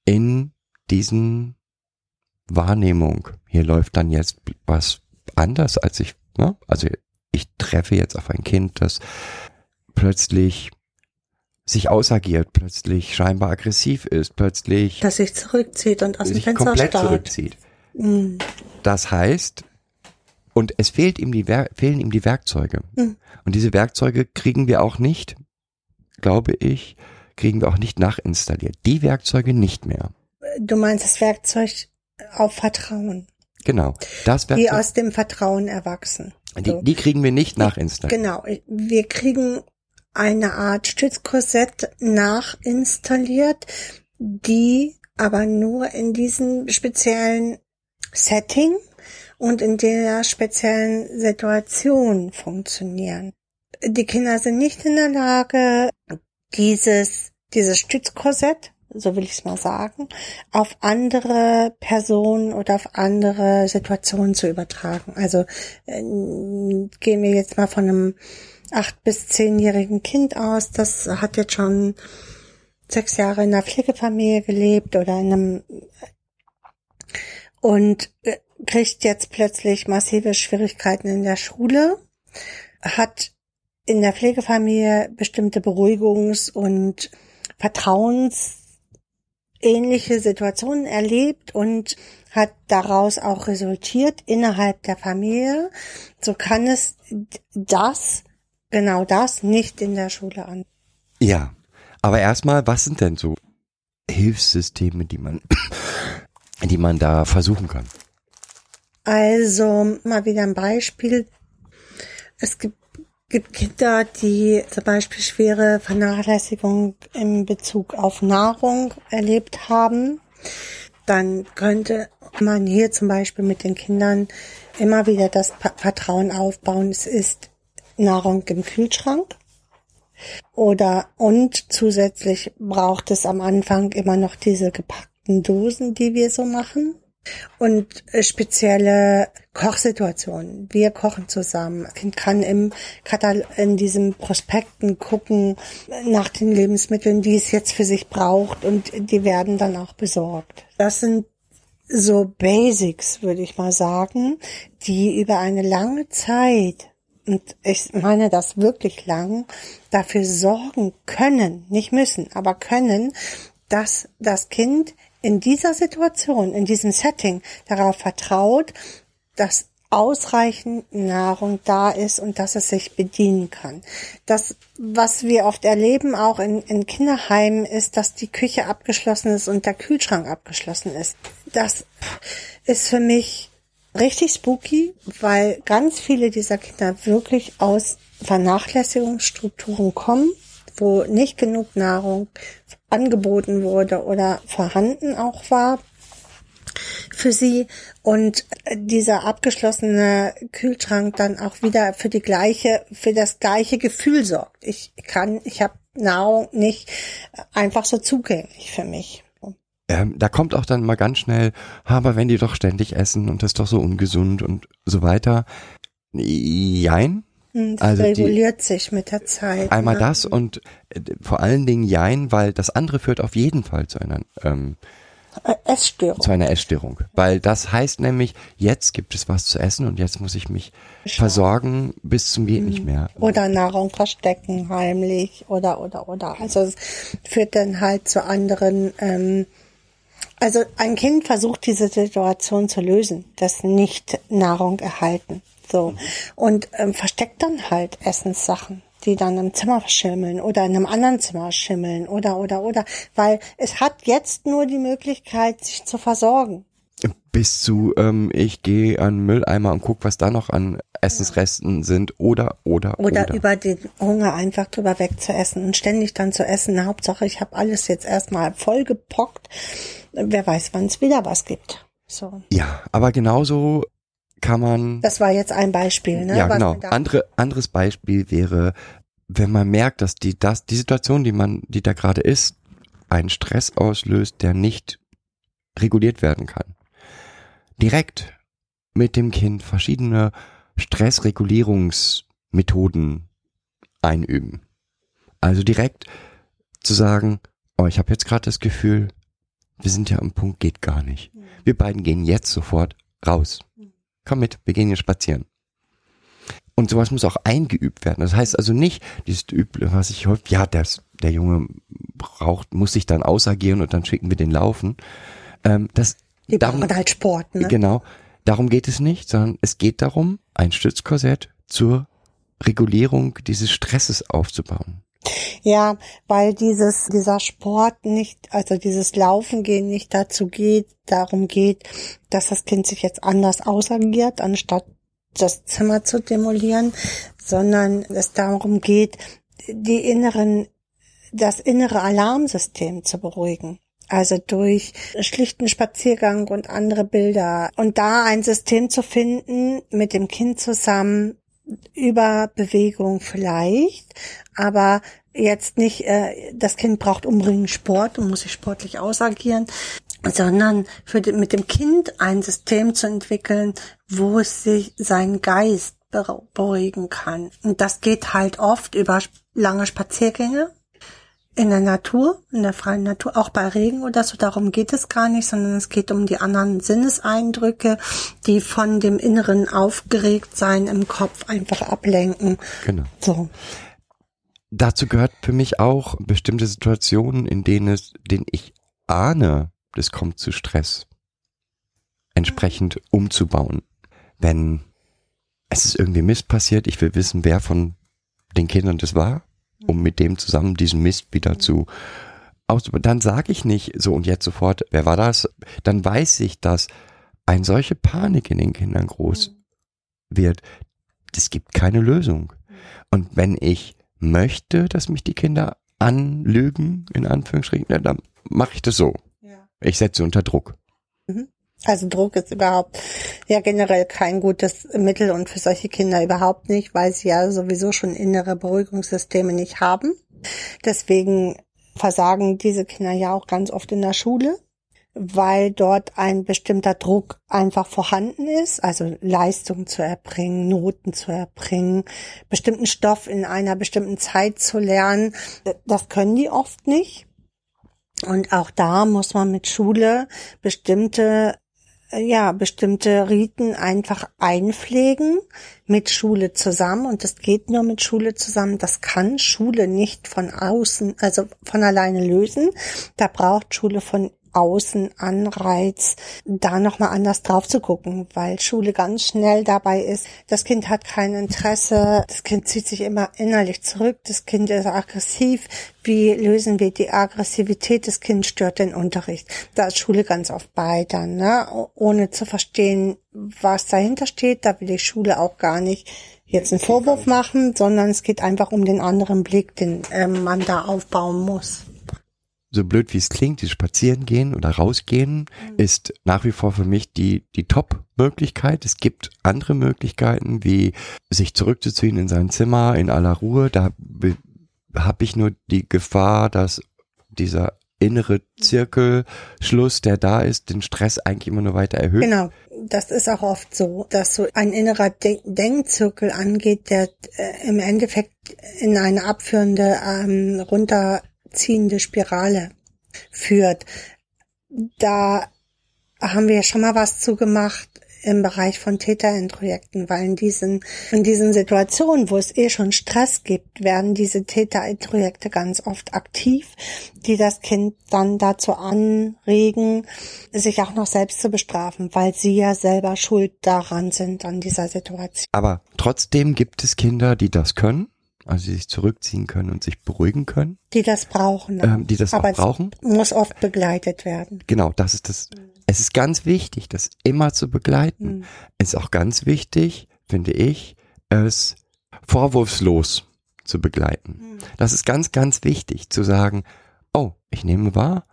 in diesen Wahrnehmung, hier läuft dann jetzt was anders, als ich, ne? also ich treffe jetzt auf ein Kind, das plötzlich sich ausagiert, plötzlich scheinbar aggressiv ist, plötzlich Dass sich zurückzieht und aus dem Fenster komplett starrt. zurückzieht. Mhm. Das heißt, und es fehlt ihm die Wer fehlen ihm die Werkzeuge. Mhm. Und diese Werkzeuge kriegen wir auch nicht, glaube ich, kriegen wir auch nicht nachinstalliert. Die Werkzeuge nicht mehr. Du meinst das Werkzeug auf Vertrauen, Genau. Das die Werkzeug, aus dem Vertrauen erwachsen. die, so. die kriegen wir nicht nachinstalliert. Genau, wir kriegen eine Art Stützkorsett nachinstalliert, die aber nur in diesem speziellen Setting und in der speziellen Situation funktionieren. Die Kinder sind nicht in der Lage, dieses, dieses Stützkorsett, so will ich es mal sagen, auf andere Personen oder auf andere Situationen zu übertragen. Also äh, gehen wir jetzt mal von einem acht bis zehnjährigen Kind aus, das hat jetzt schon sechs Jahre in einer Pflegefamilie gelebt oder in einem und äh, kriegt jetzt plötzlich massive Schwierigkeiten in der Schule, hat in der Pflegefamilie bestimmte Beruhigungs- und vertrauensähnliche Situationen erlebt und hat daraus auch resultiert innerhalb der Familie. So kann es das, genau das, nicht in der Schule an. Ja. Aber erstmal, was sind denn so Hilfssysteme, die man, (coughs) die man da versuchen kann? Also mal wieder ein Beispiel. Es gibt, gibt Kinder, die zum Beispiel schwere Vernachlässigung in Bezug auf Nahrung erlebt haben. Dann könnte man hier zum Beispiel mit den Kindern immer wieder das Vertrauen aufbauen. Es ist Nahrung im Kühlschrank. Oder und zusätzlich braucht es am Anfang immer noch diese gepackten Dosen, die wir so machen. Und äh, spezielle Kochsituationen. Wir kochen zusammen. Das Kind kann im Katal in diesem Prospekten gucken nach den Lebensmitteln, die es jetzt für sich braucht und die werden dann auch besorgt. Das sind so Basics, würde ich mal sagen, die über eine lange Zeit, und ich meine das wirklich lang, dafür sorgen können, nicht müssen, aber können, dass das Kind in dieser Situation, in diesem Setting darauf vertraut, dass ausreichend Nahrung da ist und dass es sich bedienen kann. Das, was wir oft erleben, auch in, in Kinderheimen, ist, dass die Küche abgeschlossen ist und der Kühlschrank abgeschlossen ist. Das ist für mich richtig spooky, weil ganz viele dieser Kinder wirklich aus Vernachlässigungsstrukturen kommen, wo nicht genug Nahrung angeboten wurde oder vorhanden auch war für sie und dieser abgeschlossene Kühlschrank dann auch wieder für die gleiche für das gleiche Gefühl sorgt. Ich kann ich habe Nahrung nicht einfach so zugänglich für mich. Ähm, da kommt auch dann mal ganz schnell, aber wenn die doch ständig essen und das ist doch so ungesund und so weiter. Jein. Das Also die- reguliert sich mit der Zeit. Einmal ne? das und äh, vor allen Dingen Jein, weil das andere führt auf jeden Fall zu einer, ähm, Äh, Essstörung. zu einer Essstörung. Weil das heißt nämlich, jetzt gibt es was zu essen und jetzt muss ich mich versorgen bis zum geht nicht mehr. Oder Nahrung verstecken heimlich oder oder oder. Also es führt dann halt zu anderen. Ähm, also ein Kind versucht diese Situation zu lösen, das nicht Nahrung erhalten. So und ähm, versteckt dann halt Essenssachen, die dann im Zimmer schimmeln oder in einem anderen Zimmer schimmeln oder oder oder, weil es hat jetzt nur die Möglichkeit, sich zu versorgen. Bis zu, ähm, ich gehe an den Mülleimer und guck, was da noch an Essensresten sind oder, oder, Oder, oder. über den Hunger einfach drüber weg zu essen und ständig dann zu essen. Hauptsache, ich habe alles jetzt erstmal vollgepockt. Wer weiß, wann es wieder was gibt. So. ja, aber genauso kann man, Das war jetzt ein Beispiel, ne? ja was genau. Andere, anderes Beispiel wäre, wenn man merkt, dass die, das, die Situation, die man, die da gerade ist, einen Stress auslöst, der nicht reguliert werden kann. Direkt mit dem Kind verschiedene Stressregulierungsmethoden einüben. Also direkt zu sagen, oh, ich habe jetzt gerade das Gefühl, wir sind ja am Punkt, geht gar nicht. Wir beiden gehen jetzt sofort raus. Komm mit, wir gehen hier spazieren. Und sowas muss auch eingeübt werden. Das heißt also nicht, dieses Üble, was ich häufig, ja, das, der Junge braucht, muss sich dann ausagieren und dann schicken wir den laufen. Ähm, das, Die darum, brauchen halt Sport, ne? Genau. Darum geht es nicht, sondern es geht darum, ein Stützkorsett zur Regulierung dieses Stresses aufzubauen. Ja, weil dieses, dieser Sport nicht, also dieses Laufen gehen nicht dazu geht, darum geht, dass das Kind sich jetzt anders ausagiert, anstatt das Zimmer zu demolieren, sondern es darum geht, die inneren, das innere Alarmsystem zu beruhigen. Also durch schlichten Spaziergang und andere Bilder. Und da ein System zu finden, mit dem Kind zusammen, über Bewegung vielleicht, aber jetzt nicht, äh, das Kind braucht unbedingt Sport und muss sich sportlich ausagieren, sondern für die, mit dem Kind ein System zu entwickeln, wo es sich sein Geist beruhigen kann. Und das geht halt oft über lange Spaziergänge in der Natur, in der freien Natur, auch bei Regen oder so, darum geht es gar nicht, sondern es geht um die anderen Sinneseindrücke, die von dem inneren Aufgeregtsein im Kopf einfach ablenken. Genau. So. Dazu gehört für mich auch bestimmte Situationen, in denen es, denen ich ahne, es kommt zu Stress, entsprechend umzubauen. Wenn es ist irgendwie Mist passiert, ich will wissen, wer von den Kindern das war, um mit dem zusammen diesen Mist wieder zu aus, dann sage ich nicht so und jetzt sofort, wer war das? Dann weiß ich, dass eine solche Panik in den Kindern groß wird. Es gibt keine Lösung. Und wenn ich möchte, dass mich die Kinder anlügen, in Anführungsstrichen, ja, dann mache ich das so. Ich setze unter Druck. Also Druck ist überhaupt ja generell kein gutes Mittel und für solche Kinder überhaupt nicht, weil sie ja sowieso schon innere Beruhigungssysteme nicht haben. Deswegen versagen diese Kinder ja auch ganz oft in der Schule, weil dort ein bestimmter Druck einfach vorhanden ist, also Leistung zu erbringen, Noten zu erbringen, bestimmten Stoff in einer bestimmten Zeit zu lernen. Das können die oft nicht. Und auch da muss man mit Schule bestimmte ja, bestimmte Riten einfach einpflegen mit Schule zusammen und das geht nur mit Schule zusammen. Das kann Schule nicht von außen, also von alleine lösen. Da braucht Schule von außen Anreiz, da nochmal anders drauf zu gucken, weil Schule ganz schnell dabei ist. Das Kind hat kein Interesse, das Kind zieht sich immer innerlich zurück, das Kind ist aggressiv. Wie lösen wir die Aggressivität? Das Kind stört den Unterricht. Da ist Schule ganz oft bei dann, ne? ohne zu verstehen, was dahinter steht. Da will die Schule auch gar nicht jetzt einen Vorwurf machen, sondern es geht einfach um den anderen Blick, den äh, man da aufbauen muss so blöd wie es klingt, dieses Spazierengehen oder rausgehen ist nach wie vor für mich die, die Top-Möglichkeit. Es gibt andere Möglichkeiten, wie sich zurückzuziehen in sein Zimmer in aller Ruhe. Da habe ich nur die Gefahr, dass dieser innere Zirkelschluss, der da ist, den Stress eigentlich immer nur weiter erhöht. Genau, das ist auch oft so, dass so ein innerer De Denkzirkel angeht, der äh, im Endeffekt in eine abführende ähm, runter ziehende Spirale führt. Da haben wir schon mal was zu gemacht im Bereich von Täterendprojekten, weil in diesen, in diesen Situationen, wo es eh schon Stress gibt, werden diese Täterendprojekte ganz oft aktiv, die das Kind dann dazu anregen, sich auch noch selbst zu bestrafen, weil sie ja selber schuld daran sind an dieser Situation. Aber trotzdem gibt es Kinder, die das können also die sich zurückziehen können und sich beruhigen können. Die das brauchen. Ähm, die das Aber auch brauchen. muss oft begleitet werden. Genau, das ist das. Es ist ganz wichtig, das immer zu begleiten. Mhm. Es ist auch ganz wichtig, finde ich, es vorwurfslos zu begleiten. Mhm. Das ist ganz, ganz wichtig, zu sagen, oh, ich nehme wahr,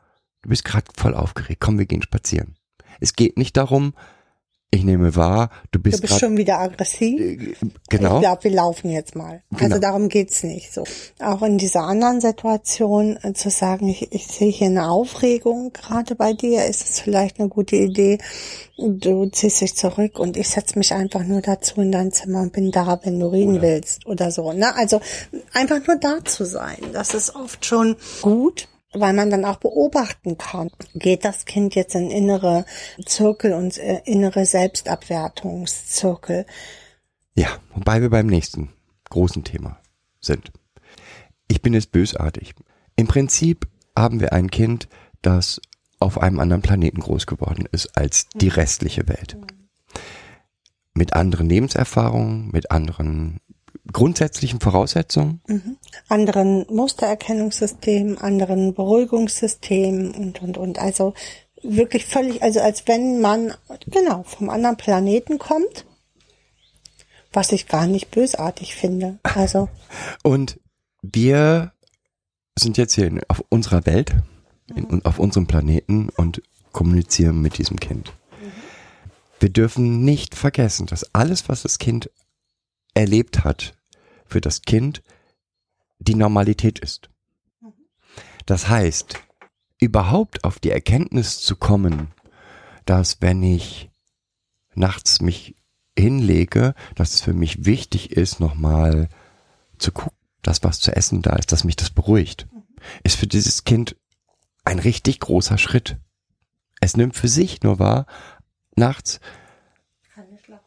du bist gerade voll aufgeregt, komm, wir gehen spazieren. Es geht nicht darum, Ich nehme wahr, du Du bist, bist grad, schon wieder aggressiv. äh, genau. Ich glaube, wir laufen jetzt mal. Also Genau. darum geht's nicht so. Auch in dieser anderen Situation äh, zu sagen, ich, ich sehe hier eine Aufregung gerade bei dir, ist es vielleicht eine gute Idee. Du ziehst dich zurück und ich setze mich einfach nur dazu in dein Zimmer und bin da, wenn du reden willst oder so. Ne? Also einfach nur da zu sein. Das ist oft schon gut weil man dann auch beobachten kann, geht das Kind jetzt in innere Zirkel und äh, innere Selbstabwertungszirkel. Ja, wobei wir beim nächsten großen Thema sind. Ich bin jetzt bösartig. Im Prinzip haben wir ein Kind, das auf einem anderen Planeten groß geworden ist als die restliche Welt. Mit anderen Lebenserfahrungen, mit anderen grundsätzlichen Voraussetzungen. anderen Mustererkennungssystemen, anderen Beruhigungssystemen und, und, und. Also wirklich völlig, also als wenn man, genau, vom anderen Planeten kommt, was ich gar nicht bösartig finde. Also, (laughs) Und wir sind jetzt hier auf unserer Welt, in, auf unserem Planeten und kommunizieren mit diesem Kind. Wir dürfen nicht vergessen, dass alles, was das Kind erlebt hat, für das Kind die Normalität ist. Das heißt, überhaupt auf die Erkenntnis zu kommen, dass wenn ich nachts mich hinlege, dass es für mich wichtig ist, nochmal zu gucken, dass was zu essen da ist, dass mich das beruhigt, ist für dieses Kind ein richtig großer Schritt. Es nimmt für sich nur wahr, nachts,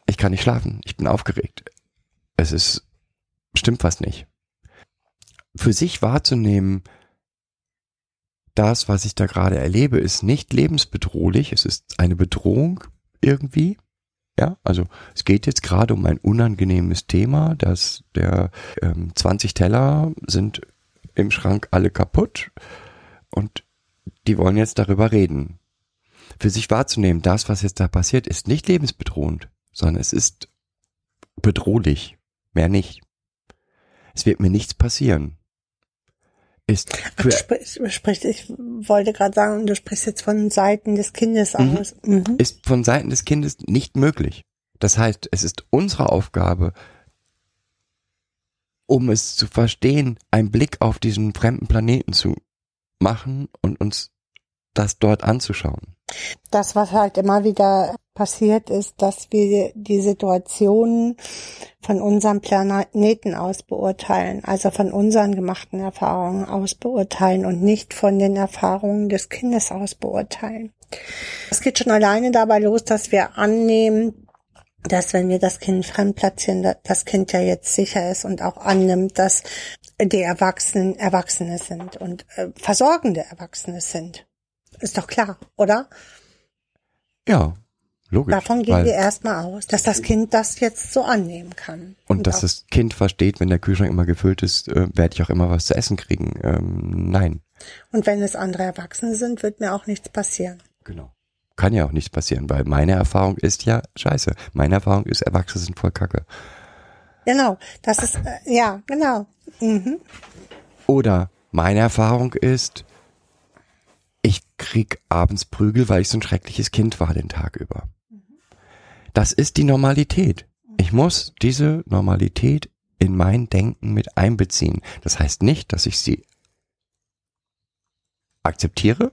ich kann nicht schlafen, ich bin aufgeregt. Es ist, stimmt was nicht. Für sich wahrzunehmen, das, was ich da gerade erlebe, ist nicht lebensbedrohlich, es ist eine Bedrohung irgendwie. Ja, also es geht jetzt gerade um ein unangenehmes Thema, dass der ähm, 20 Teller sind im Schrank alle kaputt und die wollen jetzt darüber reden. Für sich wahrzunehmen, das, was jetzt da passiert, ist nicht lebensbedrohend, sondern es ist bedrohlich. Mehr nicht. Es wird mir nichts passieren. Ist für, sprich, sprich, ich wollte gerade sagen, du sprichst jetzt von Seiten des Kindes Mhm. aus. Mhm. ist von Seiten des Kindes nicht möglich. Das heißt, es ist unsere Aufgabe, um es zu verstehen, einen Blick auf diesen fremden Planeten zu machen und uns das dort anzuschauen. Das, was halt immer wieder passiert ist, dass wir die Situationen von unserem Planeten aus beurteilen, also von unseren gemachten Erfahrungen aus beurteilen und nicht von den Erfahrungen des Kindes aus beurteilen. Es geht schon alleine dabei los, dass wir annehmen, dass wenn wir das Kind fremd platzieren, da- das Kind ja jetzt sicher ist und auch annimmt, dass die Erwachsenen Erwachsene sind und äh, versorgende Erwachsene sind. Ist doch klar, oder? Ja, logisch. Davon gehen wir erstmal aus, dass das Kind das jetzt so annehmen kann. und dass auch- das Kind versteht, wenn der Kühlschrank immer gefüllt ist, äh, werde ich auch immer was zu essen kriegen. Ähm, nein, und wenn es andere Erwachsene sind, wird mir auch nichts passieren. genau. Kann ja auch nichts passieren, weil meine Erfahrung ist ja scheiße. Meine Erfahrung ist, Erwachsene sind voll Kacke. Genau, das ist, äh, ja, genau. Mhm. Oder meine Erfahrung ist, ich krieg abends Prügel, weil ich so ein schreckliches Kind war den Tag über. Das ist die Normalität. Ich muss diese Normalität in mein Denken mit einbeziehen. Das heißt nicht, dass ich sie akzeptiere.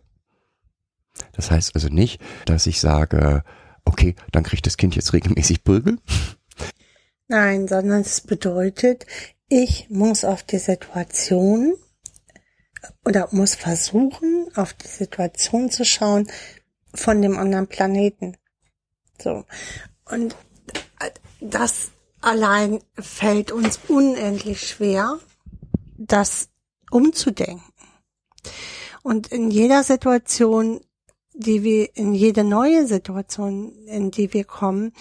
Das heißt also nicht, dass ich sage, okay, dann kriegt das Kind jetzt regelmäßig Prügel. Nein, sondern es bedeutet, ich muss auf die Situation oder muss versuchen, auf die Situation zu schauen von dem anderen Planeten. So. Und das allein fällt uns unendlich schwer, das umzudenken. Und in jeder Situation, die wir, in jede neue Situation, in die wir kommen,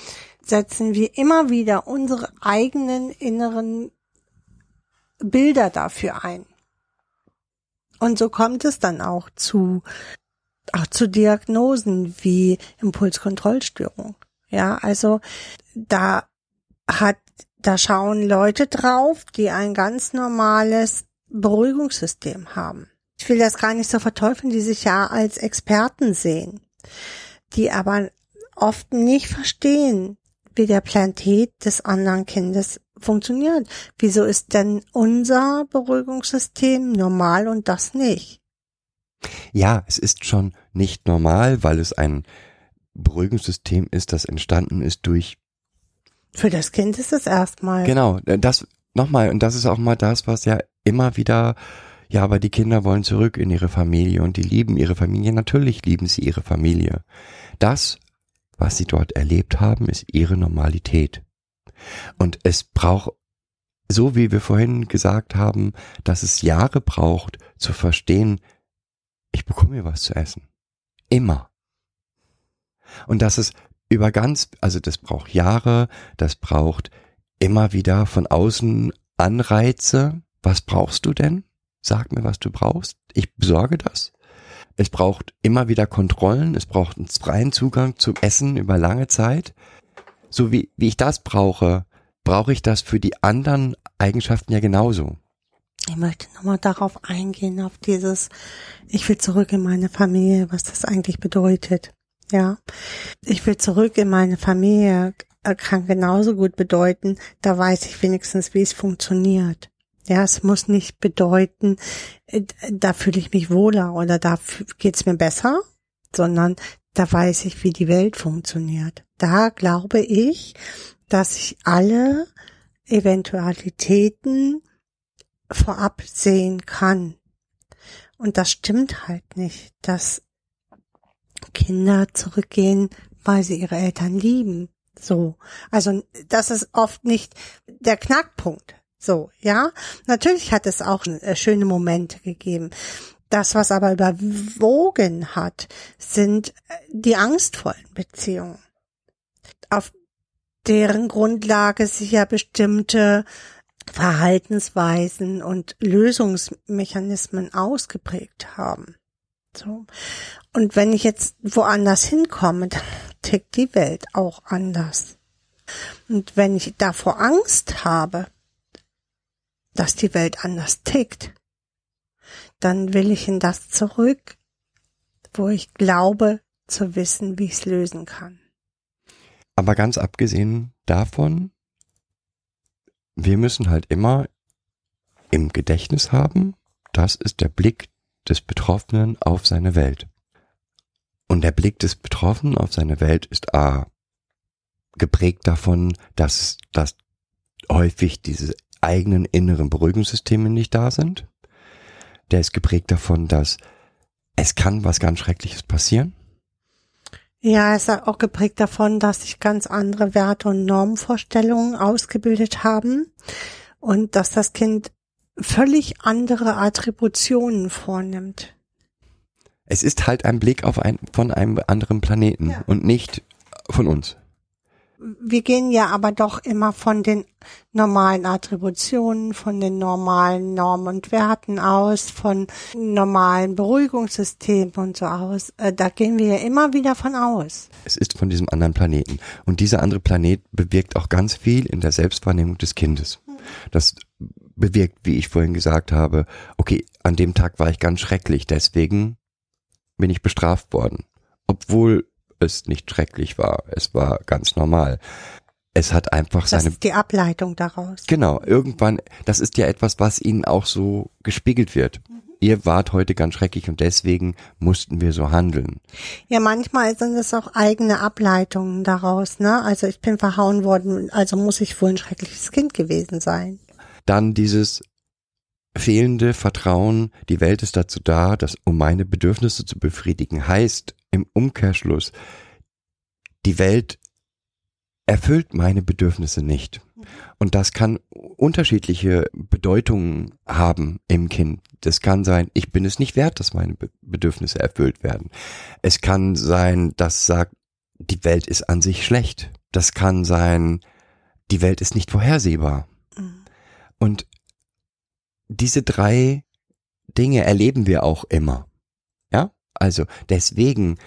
setzen wir immer wieder unsere eigenen inneren Bilder dafür ein. Und so kommt es dann auch zu, auch zu Diagnosen wie Impulskontrollstörung. Ja, also da hat, da schauen Leute drauf, die ein ganz normales Beruhigungssystem haben. Ich will das gar nicht so verteufeln, die sich ja als Experten sehen, die aber oft nicht verstehen, wie der Planet des anderen Kindes funktioniert. Wieso ist denn unser Beruhigungssystem normal und das nicht? Ja, es ist schon nicht normal, weil es ein Beruhigungssystem ist, das entstanden ist durch. Für das Kind ist es erstmal. Genau, das nochmal, und das ist auch mal das, was ja immer wieder, ja, aber die Kinder wollen zurück in ihre Familie und die lieben ihre Familie. Natürlich lieben sie ihre Familie. Das, was sie dort erlebt haben, ist ihre Normalität. Und es braucht, so wie wir vorhin gesagt haben, dass es Jahre braucht zu verstehen, ich bekomme mir was zu essen. Immer. Und dass es über ganz, also das braucht Jahre, das braucht immer wieder von außen Anreize. Was brauchst du denn? Sag mir, was du brauchst. Ich besorge das. Es braucht immer wieder Kontrollen. Es braucht einen freien Zugang zum Essen über lange Zeit. So wie, wie ich das brauche, brauche ich das für die anderen Eigenschaften ja genauso. Ich möchte nochmal darauf eingehen, auf dieses, ich will zurück in meine Familie, was das eigentlich bedeutet. Ja, ich will zurück in meine Familie, äh, kann genauso gut bedeuten, da weiß ich wenigstens, wie es funktioniert. Ja, es muss nicht bedeuten, äh, da fühle ich mich wohler oder da geht's mir besser, sondern da weiß ich, wie die Welt funktioniert. Da glaube ich, dass ich alle Eventualitäten vorab sehen kann. Und das stimmt halt nicht, dass Kinder zurückgehen, weil sie ihre Eltern lieben. So. Also, das ist oft nicht der Knackpunkt. So, ja. Natürlich hat es auch äh, schöne Momente gegeben. Das, was aber überwogen hat, sind äh, die angstvollen Beziehungen, auf deren Grundlage sich ja bestimmte Verhaltensweisen und Lösungsmechanismen ausgeprägt haben. So. Und wenn ich jetzt woanders hinkomme, dann (laughs) tickt die Welt auch anders. Und wenn ich davor Angst habe, dass die Welt anders tickt, dann will ich in das zurück, wo ich glaube zu wissen, wie ich es lösen kann. Aber ganz abgesehen davon, wir müssen halt immer im Gedächtnis haben, das ist der Blick des Betroffenen auf seine Welt. Und der Blick des Betroffenen auf seine Welt ist A geprägt davon, dass, dass häufig diese eigenen inneren Beruhigungssysteme nicht da sind. Der ist geprägt davon, dass es kann was ganz Schreckliches passieren. Ja, er ist auch geprägt davon, dass sich ganz andere Werte und Normvorstellungen ausgebildet haben und dass das Kind völlig andere Attributionen vornimmt. Es ist halt ein Blick auf ein, von einem anderen Planeten ja. und nicht von uns. Wir gehen ja aber doch immer von den normalen Attributionen, von den normalen Normen und Werten aus, von normalen Beruhigungssystemen und so aus. Äh, da gehen wir ja immer wieder von aus. Es ist von diesem anderen Planeten. Und dieser andere Planet bewirkt auch ganz viel in der Selbstwahrnehmung des Kindes. Das bewirkt, wie ich vorhin gesagt habe, okay, an dem Tag war ich ganz schrecklich, deswegen bin ich bestraft worden. Obwohl es nicht schrecklich war, es war ganz normal. Es hat einfach seine. Das ist die Ableitung daraus. Genau, irgendwann, das ist ja etwas, was ihnen auch so gespiegelt wird. Mhm. Ihr wart heute ganz schrecklich und deswegen mussten wir so handeln. Ja, manchmal sind es auch eigene Ableitungen daraus, ne? Also ich bin verhauen worden, also muss ich wohl ein schreckliches Kind gewesen sein. Dann dieses fehlende Vertrauen, die Welt ist dazu da, dass um meine Bedürfnisse zu befriedigen, heißt im Umkehrschluss, die Welt erfüllt meine Bedürfnisse nicht. Und das kann unterschiedliche Bedeutungen haben im Kind. Das kann sein, ich bin es nicht wert, dass meine Bedürfnisse erfüllt werden. Es kann sein, dass sagt, die Welt ist an sich schlecht. Das kann sein, die Welt ist nicht vorhersehbar. Und diese drei Dinge erleben wir auch immer. Ja? Also deswegen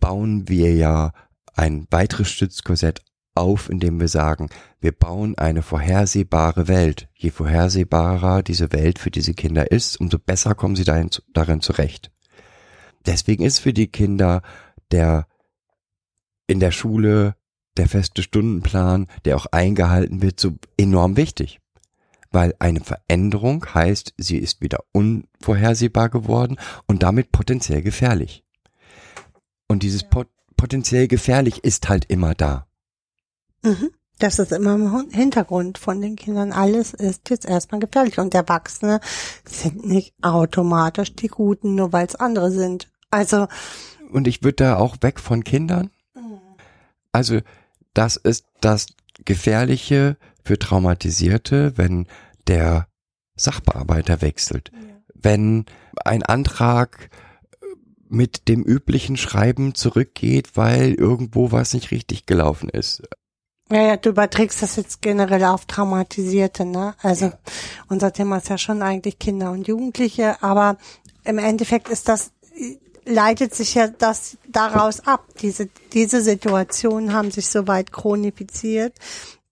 bauen wir ja ein weiteres Stützkorsett auf, indem wir sagen, wir bauen eine vorhersehbare Welt. Je vorhersehbarer diese Welt für diese Kinder ist, umso besser kommen sie darin, darin zurecht. Deswegen ist für die Kinder der in der Schule der feste Stundenplan, der auch eingehalten wird, so enorm wichtig. Weil eine Veränderung heißt, sie ist wieder unvorhersehbar geworden und damit potenziell gefährlich. Und dieses pot potenziell gefährlich ist halt immer da. Mhm. Das ist immer im Hintergrund von den Kindern. Alles ist jetzt erstmal gefährlich. Und Erwachsene sind nicht automatisch die Guten, nur weil es andere sind. Also. Und ich würde da auch weg von Kindern. Also, das ist das Gefährliche für Traumatisierte, wenn der Sachbearbeiter wechselt. Ja. Wenn ein Antrag mit dem üblichen Schreiben zurückgeht, weil irgendwo was nicht richtig gelaufen ist. Ja, ja, du überträgst das jetzt generell auf Traumatisierte, ne? Also ja. unser Thema ist ja schon eigentlich Kinder und Jugendliche, aber im Endeffekt ist das leitet sich ja das daraus ab. Diese diese Situationen haben sich so weit chronifiziert,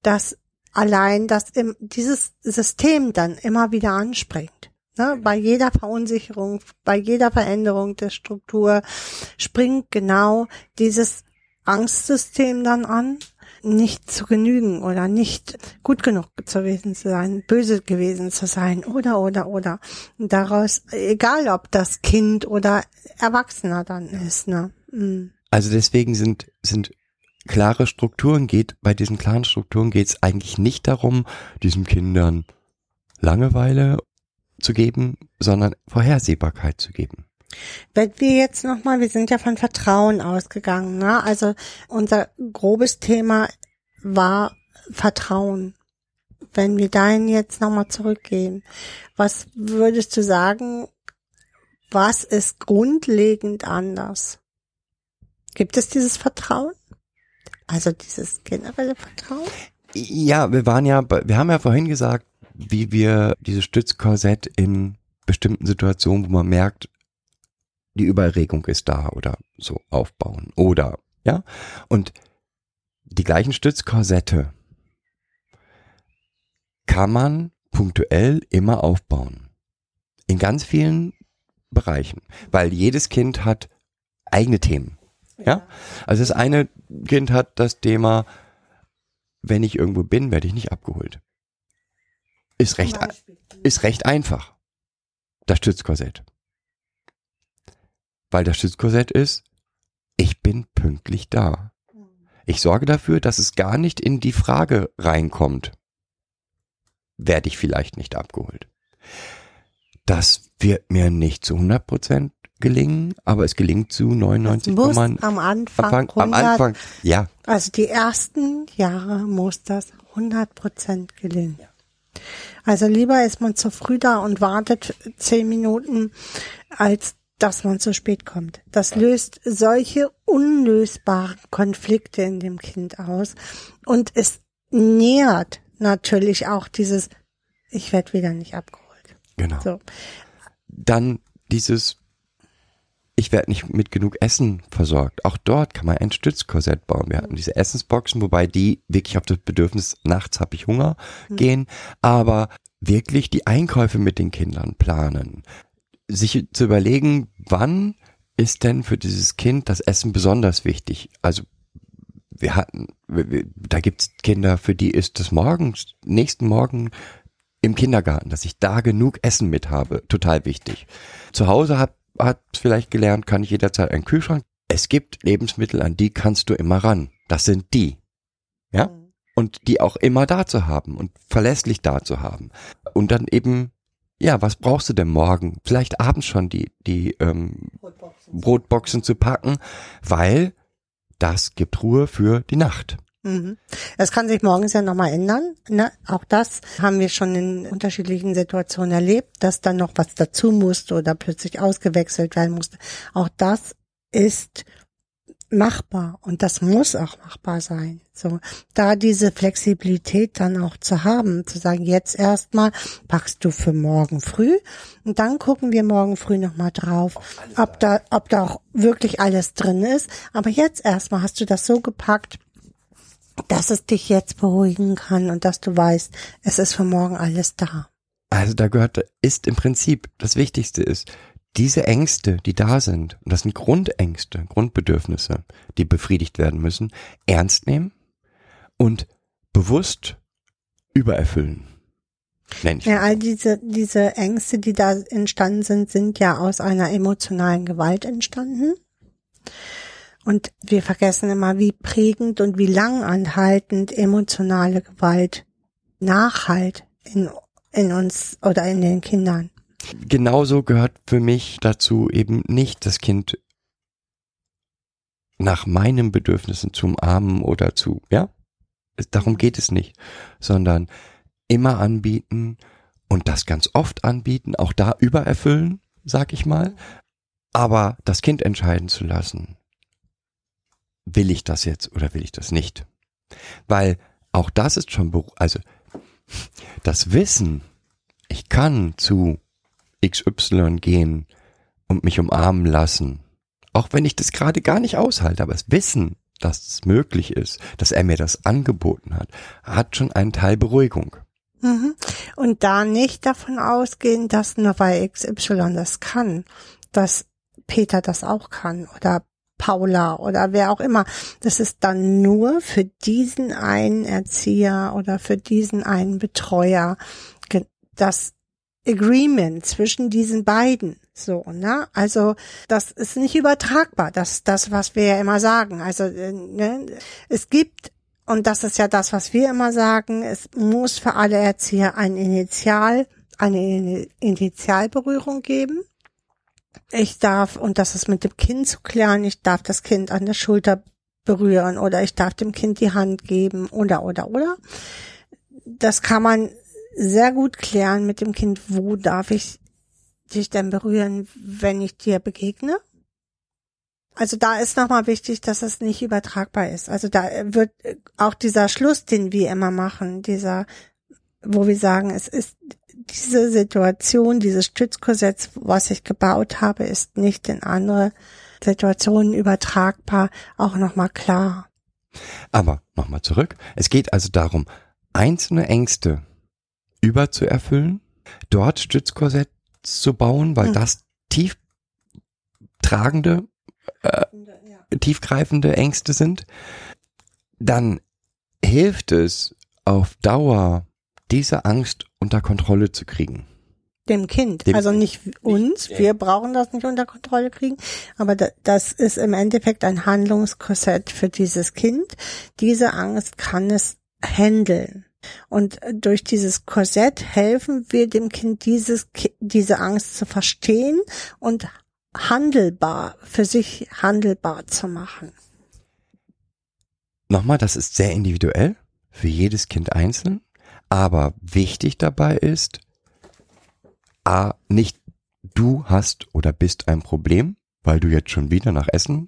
dass allein das im, dieses System dann immer wieder anspringt. Ne? Bei jeder Verunsicherung, bei jeder Veränderung der Struktur springt genau dieses Angstsystem dann an nicht zu genügen oder nicht gut genug gewesen zu sein, böse gewesen zu sein oder oder oder. Und daraus, egal ob das Kind oder Erwachsener dann ist. Ne? Mhm. Also deswegen sind sind klare Strukturen geht bei diesen klaren Strukturen geht es eigentlich nicht darum, diesen Kindern Langeweile zu geben, sondern Vorhersehbarkeit zu geben. Wenn wir jetzt nochmal, wir sind ja von Vertrauen ausgegangen, ne? Also unser grobes Thema war Vertrauen. Wenn wir dahin jetzt nochmal zurückgehen, was würdest du sagen, was ist grundlegend anders? Gibt es dieses Vertrauen? Also dieses generelle Vertrauen? Ja, wir waren ja, wir haben ja vorhin gesagt, wie wir dieses Stützkorsett in bestimmten Situationen, wo man merkt, die Überregung ist da oder so aufbauen oder ja und die gleichen Stützkorsette kann man punktuell immer aufbauen in ganz vielen Bereichen, weil jedes Kind hat eigene Themen. Ja, also das eine Kind hat das Thema, wenn ich irgendwo bin, werde ich nicht abgeholt. Ist recht, ist recht einfach. Das Stützkorsett weil das Stützkorsett ist, ich bin pünktlich da. Ich sorge dafür, dass es gar nicht in die Frage reinkommt. Werde ich vielleicht nicht abgeholt. Das wird mir nicht zu 100 Prozent gelingen, aber es gelingt zu 99 muss am Anfang, Anfang, 100, am Anfang, ja. Also die ersten Jahre muss das 100 Prozent gelingen. Also lieber ist man zu früh da und wartet zehn Minuten, als dass man zu spät kommt. Das löst solche unlösbaren Konflikte in dem Kind aus und es nährt natürlich auch dieses, ich werde wieder nicht abgeholt. Genau. So. Dann dieses, ich werde nicht mit genug Essen versorgt. Auch dort kann man ein Stützkorsett bauen. Wir hatten diese Essensboxen, wobei die wirklich auf das Bedürfnis, nachts habe ich Hunger, mhm. gehen, aber wirklich die Einkäufe mit den Kindern planen sich zu überlegen, wann ist denn für dieses Kind das Essen besonders wichtig? Also wir hatten, da gibt's Kinder, für die ist das morgens, nächsten Morgen im Kindergarten, dass ich da genug Essen mit habe, total wichtig. Zu Hause hat, hat vielleicht gelernt, kann ich jederzeit einen Kühlschrank. Es gibt Lebensmittel, an die kannst du immer ran. Das sind die. Ja? Mhm. Und die auch immer da zu haben und verlässlich da zu haben. Und dann eben ja, was brauchst du denn morgen? Vielleicht abends schon die, die ähm, Brotboxen. Brotboxen zu packen, weil das gibt Ruhe für die Nacht. Mhm. Es kann sich morgens ja nochmal ändern. Ne? Auch das haben wir schon in unterschiedlichen Situationen erlebt, dass dann noch was dazu musste oder plötzlich ausgewechselt werden musste. Auch das ist machbar und das muss auch machbar sein. So, da diese Flexibilität dann auch zu haben, zu sagen, jetzt erstmal packst du für morgen früh und dann gucken wir morgen früh nochmal drauf, ob da, ob da auch wirklich alles drin ist. Aber jetzt erstmal hast du das so gepackt, dass es dich jetzt beruhigen kann und dass du weißt, es ist für morgen alles da. Also da gehört, ist im Prinzip, das Wichtigste ist, diese Ängste, die da sind, und das sind Grundängste, Grundbedürfnisse, die befriedigt werden müssen, ernst nehmen und bewusst übererfüllen. Nenn ich Ja, all diese, diese Ängste, die da entstanden sind, sind ja aus einer emotionalen Gewalt entstanden. Und wir vergessen immer, wie prägend und wie langanhaltend emotionale Gewalt nachhalt in, in uns oder in den Kindern. Genauso gehört für mich dazu eben nicht das Kind nach meinen Bedürfnissen zum Armen oder zu, ja? Darum geht es nicht, sondern immer anbieten und das ganz oft anbieten, auch da übererfüllen, sag ich mal, aber das Kind entscheiden zu lassen. Will ich das jetzt oder will ich das nicht? Weil auch das ist schon, also das Wissen, ich kann zu XY gehen und mich umarmen lassen. Auch wenn ich das gerade gar nicht aushalte, aber das Wissen, dass es möglich ist, dass er mir das angeboten hat, hat schon einen Teil Beruhigung. Mhm. Und da nicht davon ausgehen, dass nur weil XY das kann, dass Peter das auch kann oder Paula oder wer auch immer. Das ist dann nur für diesen einen Erzieher oder für diesen einen Betreuer das Agreement zwischen diesen beiden. So, ne? Also, das ist nicht übertragbar. Das, das, was wir ja immer sagen. Also, äh, ne? es gibt und das ist ja das, was wir immer sagen. Es muss für alle Erzieher ein Initial, eine Ini- Initialberührung geben. Ich darf, und das ist mit dem Kind zu klären, ich darf das Kind an der Schulter berühren oder ich darf dem Kind die Hand geben oder, oder, oder. Das kann man sehr gut klären mit dem Kind, wo darf ich dich denn berühren, wenn ich dir begegne? Also da ist nochmal wichtig, dass es nicht übertragbar ist. Also da wird auch dieser Schluss, den wir immer machen, dieser, wo wir sagen, es ist diese Situation, dieses Stützkorsett, was ich gebaut habe, ist nicht in andere Situationen übertragbar, auch nochmal klar. Aber nochmal zurück. Es geht also darum, einzelne Ängste überzuerfüllen, dort Stützkorsett zu bauen, weil Mhm. das tief tragende, tiefgreifende Ängste sind. Dann hilft es auf Dauer, diese Angst unter Kontrolle zu kriegen. Dem Kind, Dem also nicht uns, ja. wir brauchen das nicht unter Kontrolle kriegen, aber da, das ist im Endeffekt ein Handlungskorsett für dieses Kind. Diese Angst kann es handeln. Und durch dieses Korsett helfen wir dem Kind, dieses, diese Angst zu verstehen und handelbar, für sich handelbar zu machen. Nochmal, das ist sehr individuell für jedes Kind einzeln, aber wichtig dabei ist, a, nicht du hast oder bist ein Problem, weil du jetzt schon wieder nach Essen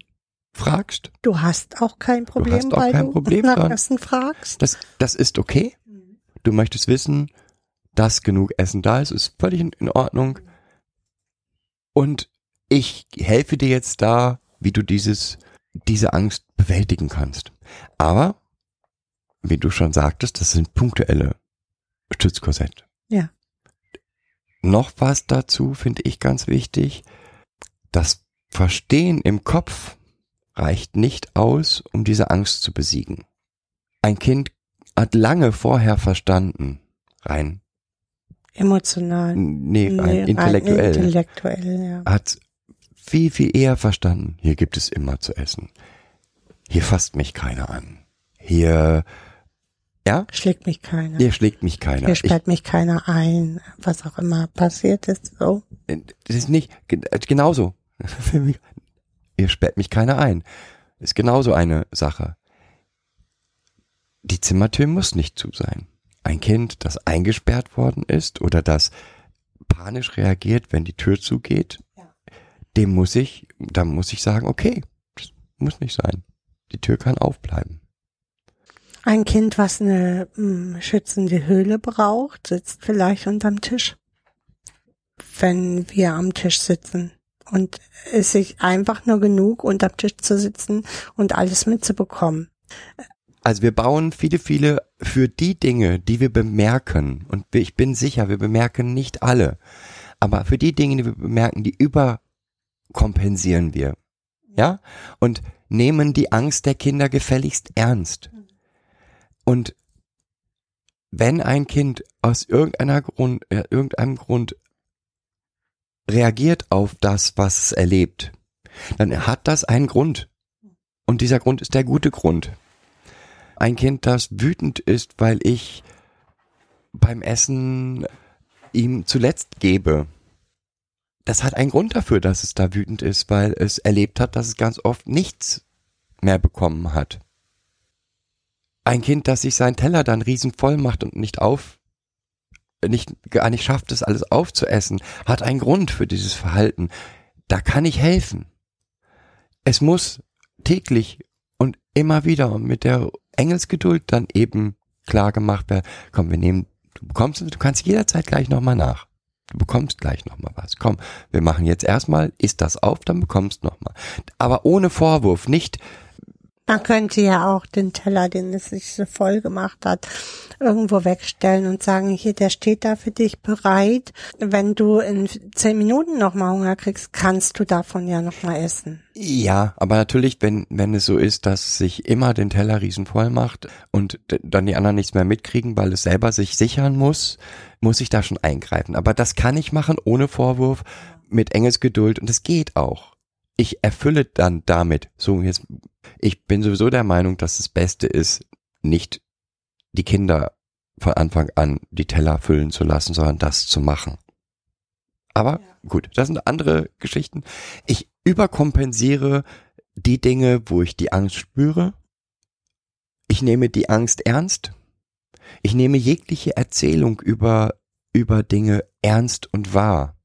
fragst. Du hast auch kein Problem, hast auch weil kein du Problem, nach sondern- Essen fragst. Das, das ist okay. Du möchtest wissen, dass genug Essen da ist, ist völlig in, in Ordnung. Und ich helfe dir jetzt da, wie du dieses, diese Angst bewältigen kannst. Aber, wie du schon sagtest, das sind punktuelle Stützkorsett. Ja. Noch was dazu finde ich ganz wichtig. Das Verstehen im Kopf reicht nicht aus, um diese Angst zu besiegen. Ein Kind hat lange vorher verstanden, rein, Emotional. nee, Nee, rein rein intellektuell, Intellektuell, ja. hat viel, viel eher verstanden, hier gibt es immer zu essen. Hier fasst mich keiner an. Hier, ja, Schlägt mich keiner. hier schlägt mich keiner. Ich, sperrt mich keiner ein, was auch immer passiert ist, so. das ist nicht, äh, genauso. (laughs) Hier sperrt mich keiner ein. Ist genauso eine Sache. Die Zimmertür muss nicht zu sein. Ein Kind, das eingesperrt worden ist oder das panisch reagiert, wenn die Tür zugeht, Ja. dem muss ich, da muss ich sagen, okay, das muss nicht sein. Die Tür kann aufbleiben. Ein Kind, was eine mh, schützende Höhle braucht, sitzt vielleicht unterm Tisch. Wenn wir am Tisch sitzen. Und es sich einfach nur genug, unterm Tisch zu sitzen und alles mitzubekommen. Also wir bauen viele, viele für die Dinge, die wir bemerken. Und ich bin sicher, wir bemerken nicht alle. Aber für die Dinge, die wir bemerken, die überkompensieren wir. Ja? Und nehmen die Angst der Kinder gefälligst ernst. Und wenn ein Kind aus irgendeiner Grund, äh, irgendeinem Grund reagiert auf das, was es erlebt, dann hat das einen Grund. Und dieser Grund ist der gute Grund. Ein Kind, das wütend ist, weil ich beim Essen ihm zuletzt gebe. Das hat einen Grund dafür, dass es da wütend ist, weil es erlebt hat, dass es ganz oft nichts mehr bekommen hat. Ein Kind, das sich seinen Teller dann riesenvoll macht und nicht auf, nicht, gar nicht schafft, es alles aufzuessen, hat einen Grund für dieses Verhalten. Da kann ich helfen. Es muss täglich und immer wieder mit der Engelsgeduld dann eben klar gemacht werden, komm, wir nehmen, du bekommst, du kannst jederzeit gleich nochmal nach. Du bekommst gleich nochmal was. Komm, wir machen jetzt erstmal, isst das auf, dann bekommst nochmal. Aber ohne Vorwurf, nicht, Man könnte ja auch den Teller, den es sich so voll gemacht hat, irgendwo wegstellen und sagen, hier, der steht da für dich bereit. Wenn du in zehn Minuten nochmal Hunger kriegst, kannst du davon ja nochmal essen. Ja, aber natürlich, wenn, wenn es so ist, dass sich immer den Teller riesenvoll macht und dann die anderen nichts mehr mitkriegen, weil es selber sich sichern muss, muss ich da schon eingreifen. Aber das kann ich machen ohne Vorwurf, mit Engelsgeduld und es geht auch. Ich erfülle dann damit, so jetzt, ich bin sowieso der Meinung, dass das Beste ist, nicht die Kinder von Anfang an die Teller füllen zu lassen, sondern das zu machen. Aber gut, das sind andere Geschichten. Ich überkompensiere die Dinge, wo ich die Angst spüre. Ich nehme die Angst ernst. Ich nehme jegliche Erzählung über, über Dinge ernst und wahr.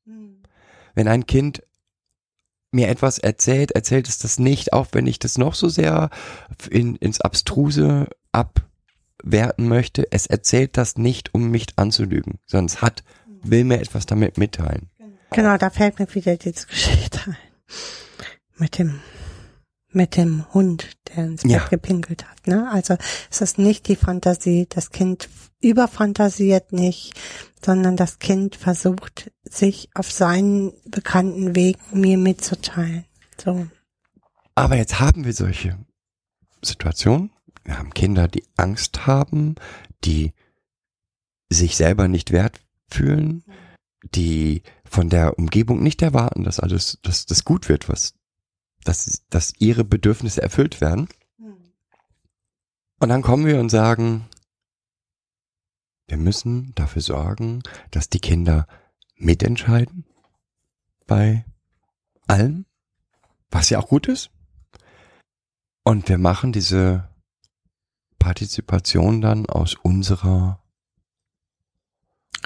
Wenn ein Kind mir etwas erzählt, erzählt es das nicht, auch wenn ich das noch so sehr in, ins Abstruse abwerten möchte. Es erzählt das nicht, um mich anzulügen, sondern es hat, will mir etwas damit mitteilen. Genau, da fällt mir wieder diese Geschichte ein. Mit dem, mit dem Hund, der ins Bett Ja. gepinkelt hat, ne? Also, es ist nicht die Fantasie, das Kind überfantasiert nicht, sondern das Kind versucht, sich auf seinen bekannten Weg mir mitzuteilen. So. Aber jetzt haben wir solche Situationen. Wir haben Kinder, die Angst haben, die sich selber nicht wert fühlen, die von der Umgebung nicht erwarten, dass alles, dass das gut wird, was, dass, dass ihre Bedürfnisse erfüllt werden. Und dann kommen wir und sagen, wir müssen dafür sorgen, dass die Kinder mitentscheiden bei allem, was ja auch gut ist. Und wir machen diese Partizipation dann aus unserer,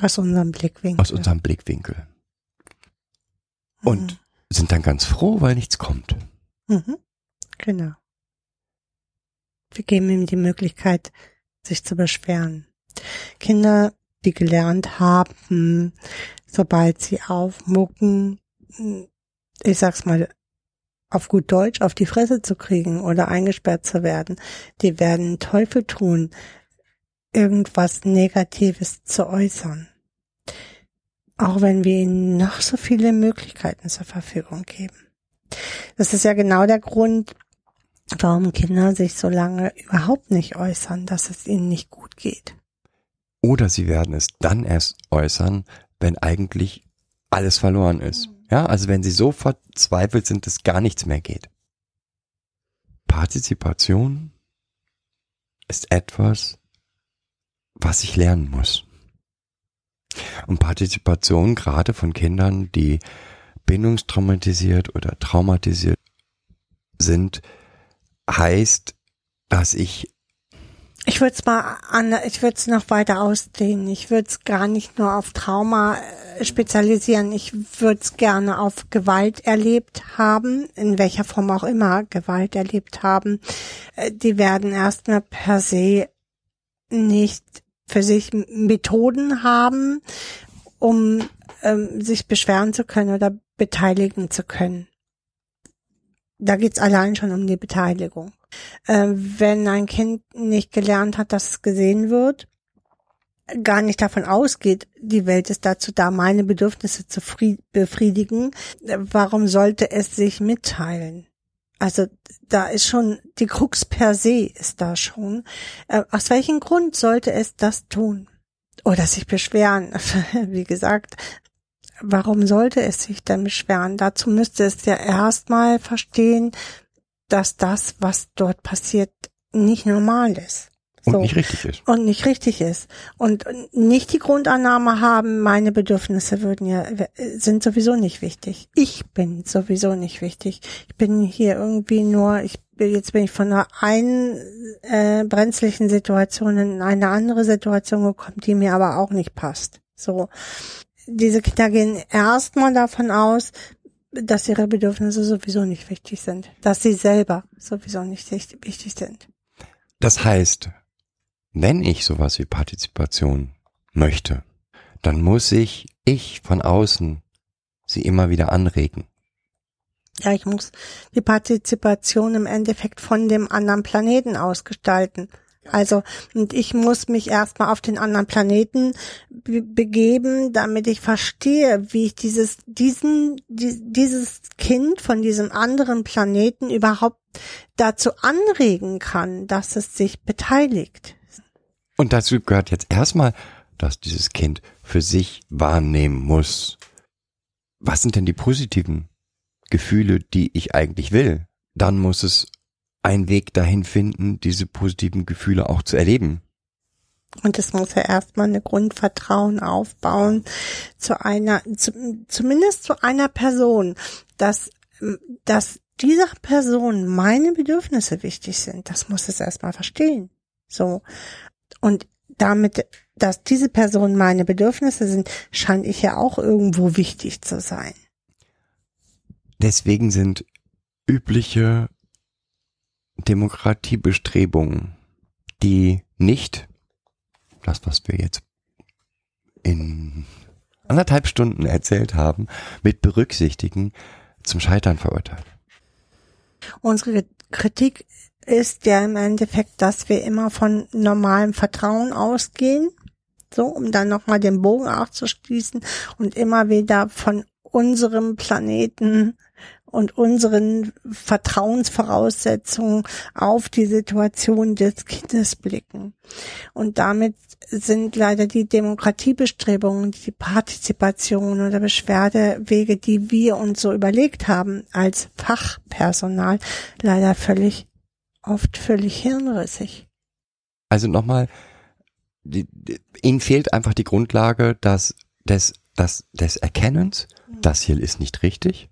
Aus unserem Blickwinkel. aus unserem Blickwinkel. Und sind dann ganz froh, weil nichts kommt. Mhm. Genau. Wir geben ihm die Möglichkeit, sich zu beschweren. Kinder, die gelernt haben, sobald sie aufmucken, ich sag's mal auf gut Deutsch, auf die Fresse zu kriegen oder eingesperrt zu werden, die werden Teufel tun, irgendwas Negatives zu äußern. Auch wenn wir ihnen noch so viele Möglichkeiten zur Verfügung geben. Das ist ja genau der Grund, warum Kinder sich so lange überhaupt nicht äußern, dass es ihnen nicht gut geht. Oder sie werden es dann erst äußern, wenn eigentlich alles verloren ist. Ja, also wenn sie so verzweifelt sind, dass gar nichts mehr geht. Partizipation ist etwas, was ich lernen muss. Und Partizipation gerade von Kindern, die bindungstraumatisiert oder traumatisiert sind, heißt, dass ich Ich würde es mal an, ich würde es noch weiter ausdehnen. Ich würde es gar nicht nur auf Trauma äh, spezialisieren. Ich würde es gerne auf Gewalt erlebt haben, in welcher Form auch immer Gewalt erlebt haben. Äh, Die werden erstmal per se nicht für sich Methoden haben, um ähm, sich beschweren zu können oder beteiligen zu können. Da geht's allein schon um die Beteiligung. Äh, wenn ein Kind nicht gelernt hat, dass es gesehen wird, gar nicht davon ausgeht, die Welt ist dazu da, meine Bedürfnisse zu befriedigen, warum sollte es sich mitteilen? Also da ist schon, die Krux per se ist da schon. Äh, aus welchem Grund sollte es das tun? Oder sich beschweren? (laughs) Wie gesagt, warum sollte es sich denn beschweren? Dazu müsste es ja erstmal verstehen, dass das, was dort passiert, nicht normal ist. Und so. nicht richtig ist. Und nicht richtig ist. Und nicht die Grundannahme haben, meine Bedürfnisse würden ja, sind sowieso nicht wichtig. Ich bin sowieso nicht wichtig. Ich bin hier irgendwie nur, ich jetzt bin ich von einer einen äh, brenzlichen Situation in eine andere Situation gekommen, die mir aber auch nicht passt. So. Diese Kinder gehen erstmal davon aus, dass ihre Bedürfnisse sowieso nicht wichtig sind. Dass sie selber sowieso nicht wichtig sind. Das heißt, wenn ich sowas wie Partizipation möchte, dann muss ich, ich von außen, sie immer wieder anregen. Ja, ich muss die Partizipation im Endeffekt von dem anderen Planeten ausgestalten. Also, und ich muss mich erstmal auf den anderen Planeten be begeben, damit ich verstehe, wie ich dieses, diesen, die, dieses Kind von diesem anderen Planeten überhaupt dazu anregen kann, dass es sich beteiligt. Und dazu gehört jetzt erstmal, dass dieses Kind für sich wahrnehmen muss. Was sind denn die positiven Gefühle, die ich eigentlich will? Dann muss es einen Weg dahin finden, diese positiven Gefühle auch zu erleben. Und es muss ja erstmal eine Grundvertrauen aufbauen zu einer, zu, zumindest zu einer Person, dass, dass dieser Person meine Bedürfnisse wichtig sind. Das muss es erstmal verstehen. So. Und damit, dass diese Person meine Bedürfnisse sind, scheint ich ja auch irgendwo wichtig zu sein. Deswegen sind übliche Demokratiebestrebungen, die nicht das, was wir jetzt in anderthalb Stunden erzählt haben, mit berücksichtigen, zum Scheitern verurteilt. Unsere Kritik ist ja im Endeffekt, dass wir immer von normalem Vertrauen ausgehen, so, um dann nochmal den Bogen aufzuschließen und immer wieder von unserem Planeten und unseren Vertrauensvoraussetzungen auf die Situation des Kindes blicken. Und damit sind leider die Demokratiebestrebungen, die Partizipation oder Beschwerdewege, die wir uns so überlegt haben als Fachpersonal, leider völlig oft völlig hirnrissig. Also nochmal, die, die, ihnen fehlt einfach die Grundlage dass des, des, des Erkennens, das hier ist nicht richtig,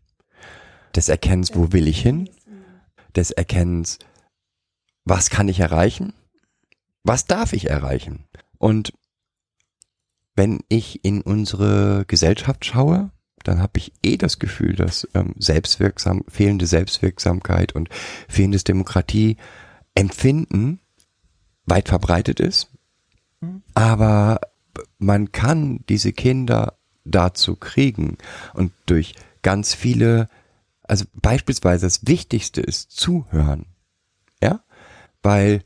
des Erkennens, wo will ich hin, des Erkennens, was kann ich erreichen, was darf ich erreichen. Und wenn ich in unsere Gesellschaft schaue, dann habe ich eh das Gefühl, dass ähm, selbstwirksam, fehlende Selbstwirksamkeit und fehlendes Demokratieempfinden weit verbreitet ist. Aber man kann diese Kinder dazu kriegen und durch ganz viele, also beispielsweise das Wichtigste ist zuhören. Ja? Weil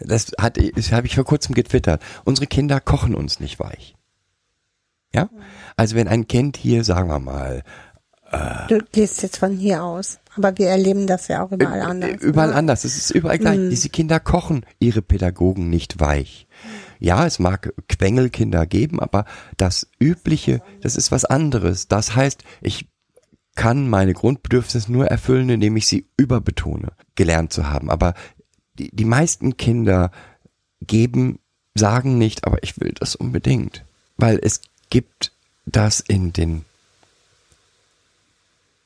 das hat, das habe ich vor kurzem getwittert. Unsere Kinder kochen uns nicht weich. Ja? Also wenn ein Kind hier, sagen wir mal, äh, Du gehst jetzt von hier aus, aber wir erleben das ja auch überall anders. Überall ne? anders, es ist überall gleich. Mm. Diese Kinder kochen ihre Pädagogen nicht weich. Ja, es mag Quengelkinder geben, aber das Übliche, das ist was anderes. Das heißt, ich kann meine Grundbedürfnisse nur erfüllen, indem ich sie überbetone, gelernt zu haben. Aber die, die meisten Kinder geben, sagen nicht, aber ich will das unbedingt. Weil es gibt das in den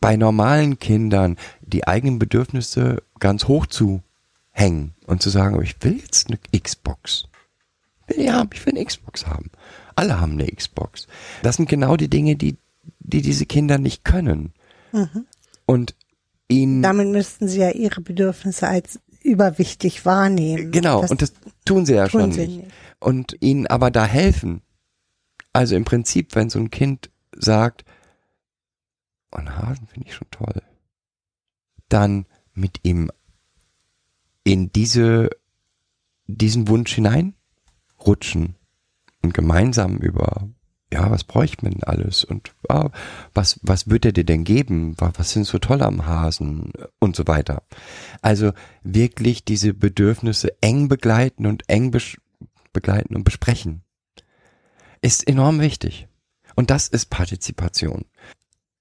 bei normalen Kindern die eigenen Bedürfnisse ganz hoch zu hängen und zu sagen, ich will jetzt eine Xbox. Ich will ich will eine Xbox haben. Alle haben eine Xbox. Das sind genau die Dinge, die, die diese Kinder nicht können. Mhm. Und ihnen. Damit müssten sie ja ihre Bedürfnisse als überwichtig wahrnehmen. Genau, das und das tun sie ja tun schon sie nicht. nicht. Und ihnen aber da helfen, also im Prinzip, wenn so ein Kind sagt, oh, einen Hasen finde ich schon toll, dann mit ihm in diese, diesen Wunsch hineinrutschen und gemeinsam über ja, was bräuchte man denn alles und ja, was, was wird er dir denn geben? Was, was sind so toll am Hasen und so weiter. Also wirklich diese Bedürfnisse eng begleiten und eng begleiten und besprechen ist enorm wichtig. Und das ist Partizipation.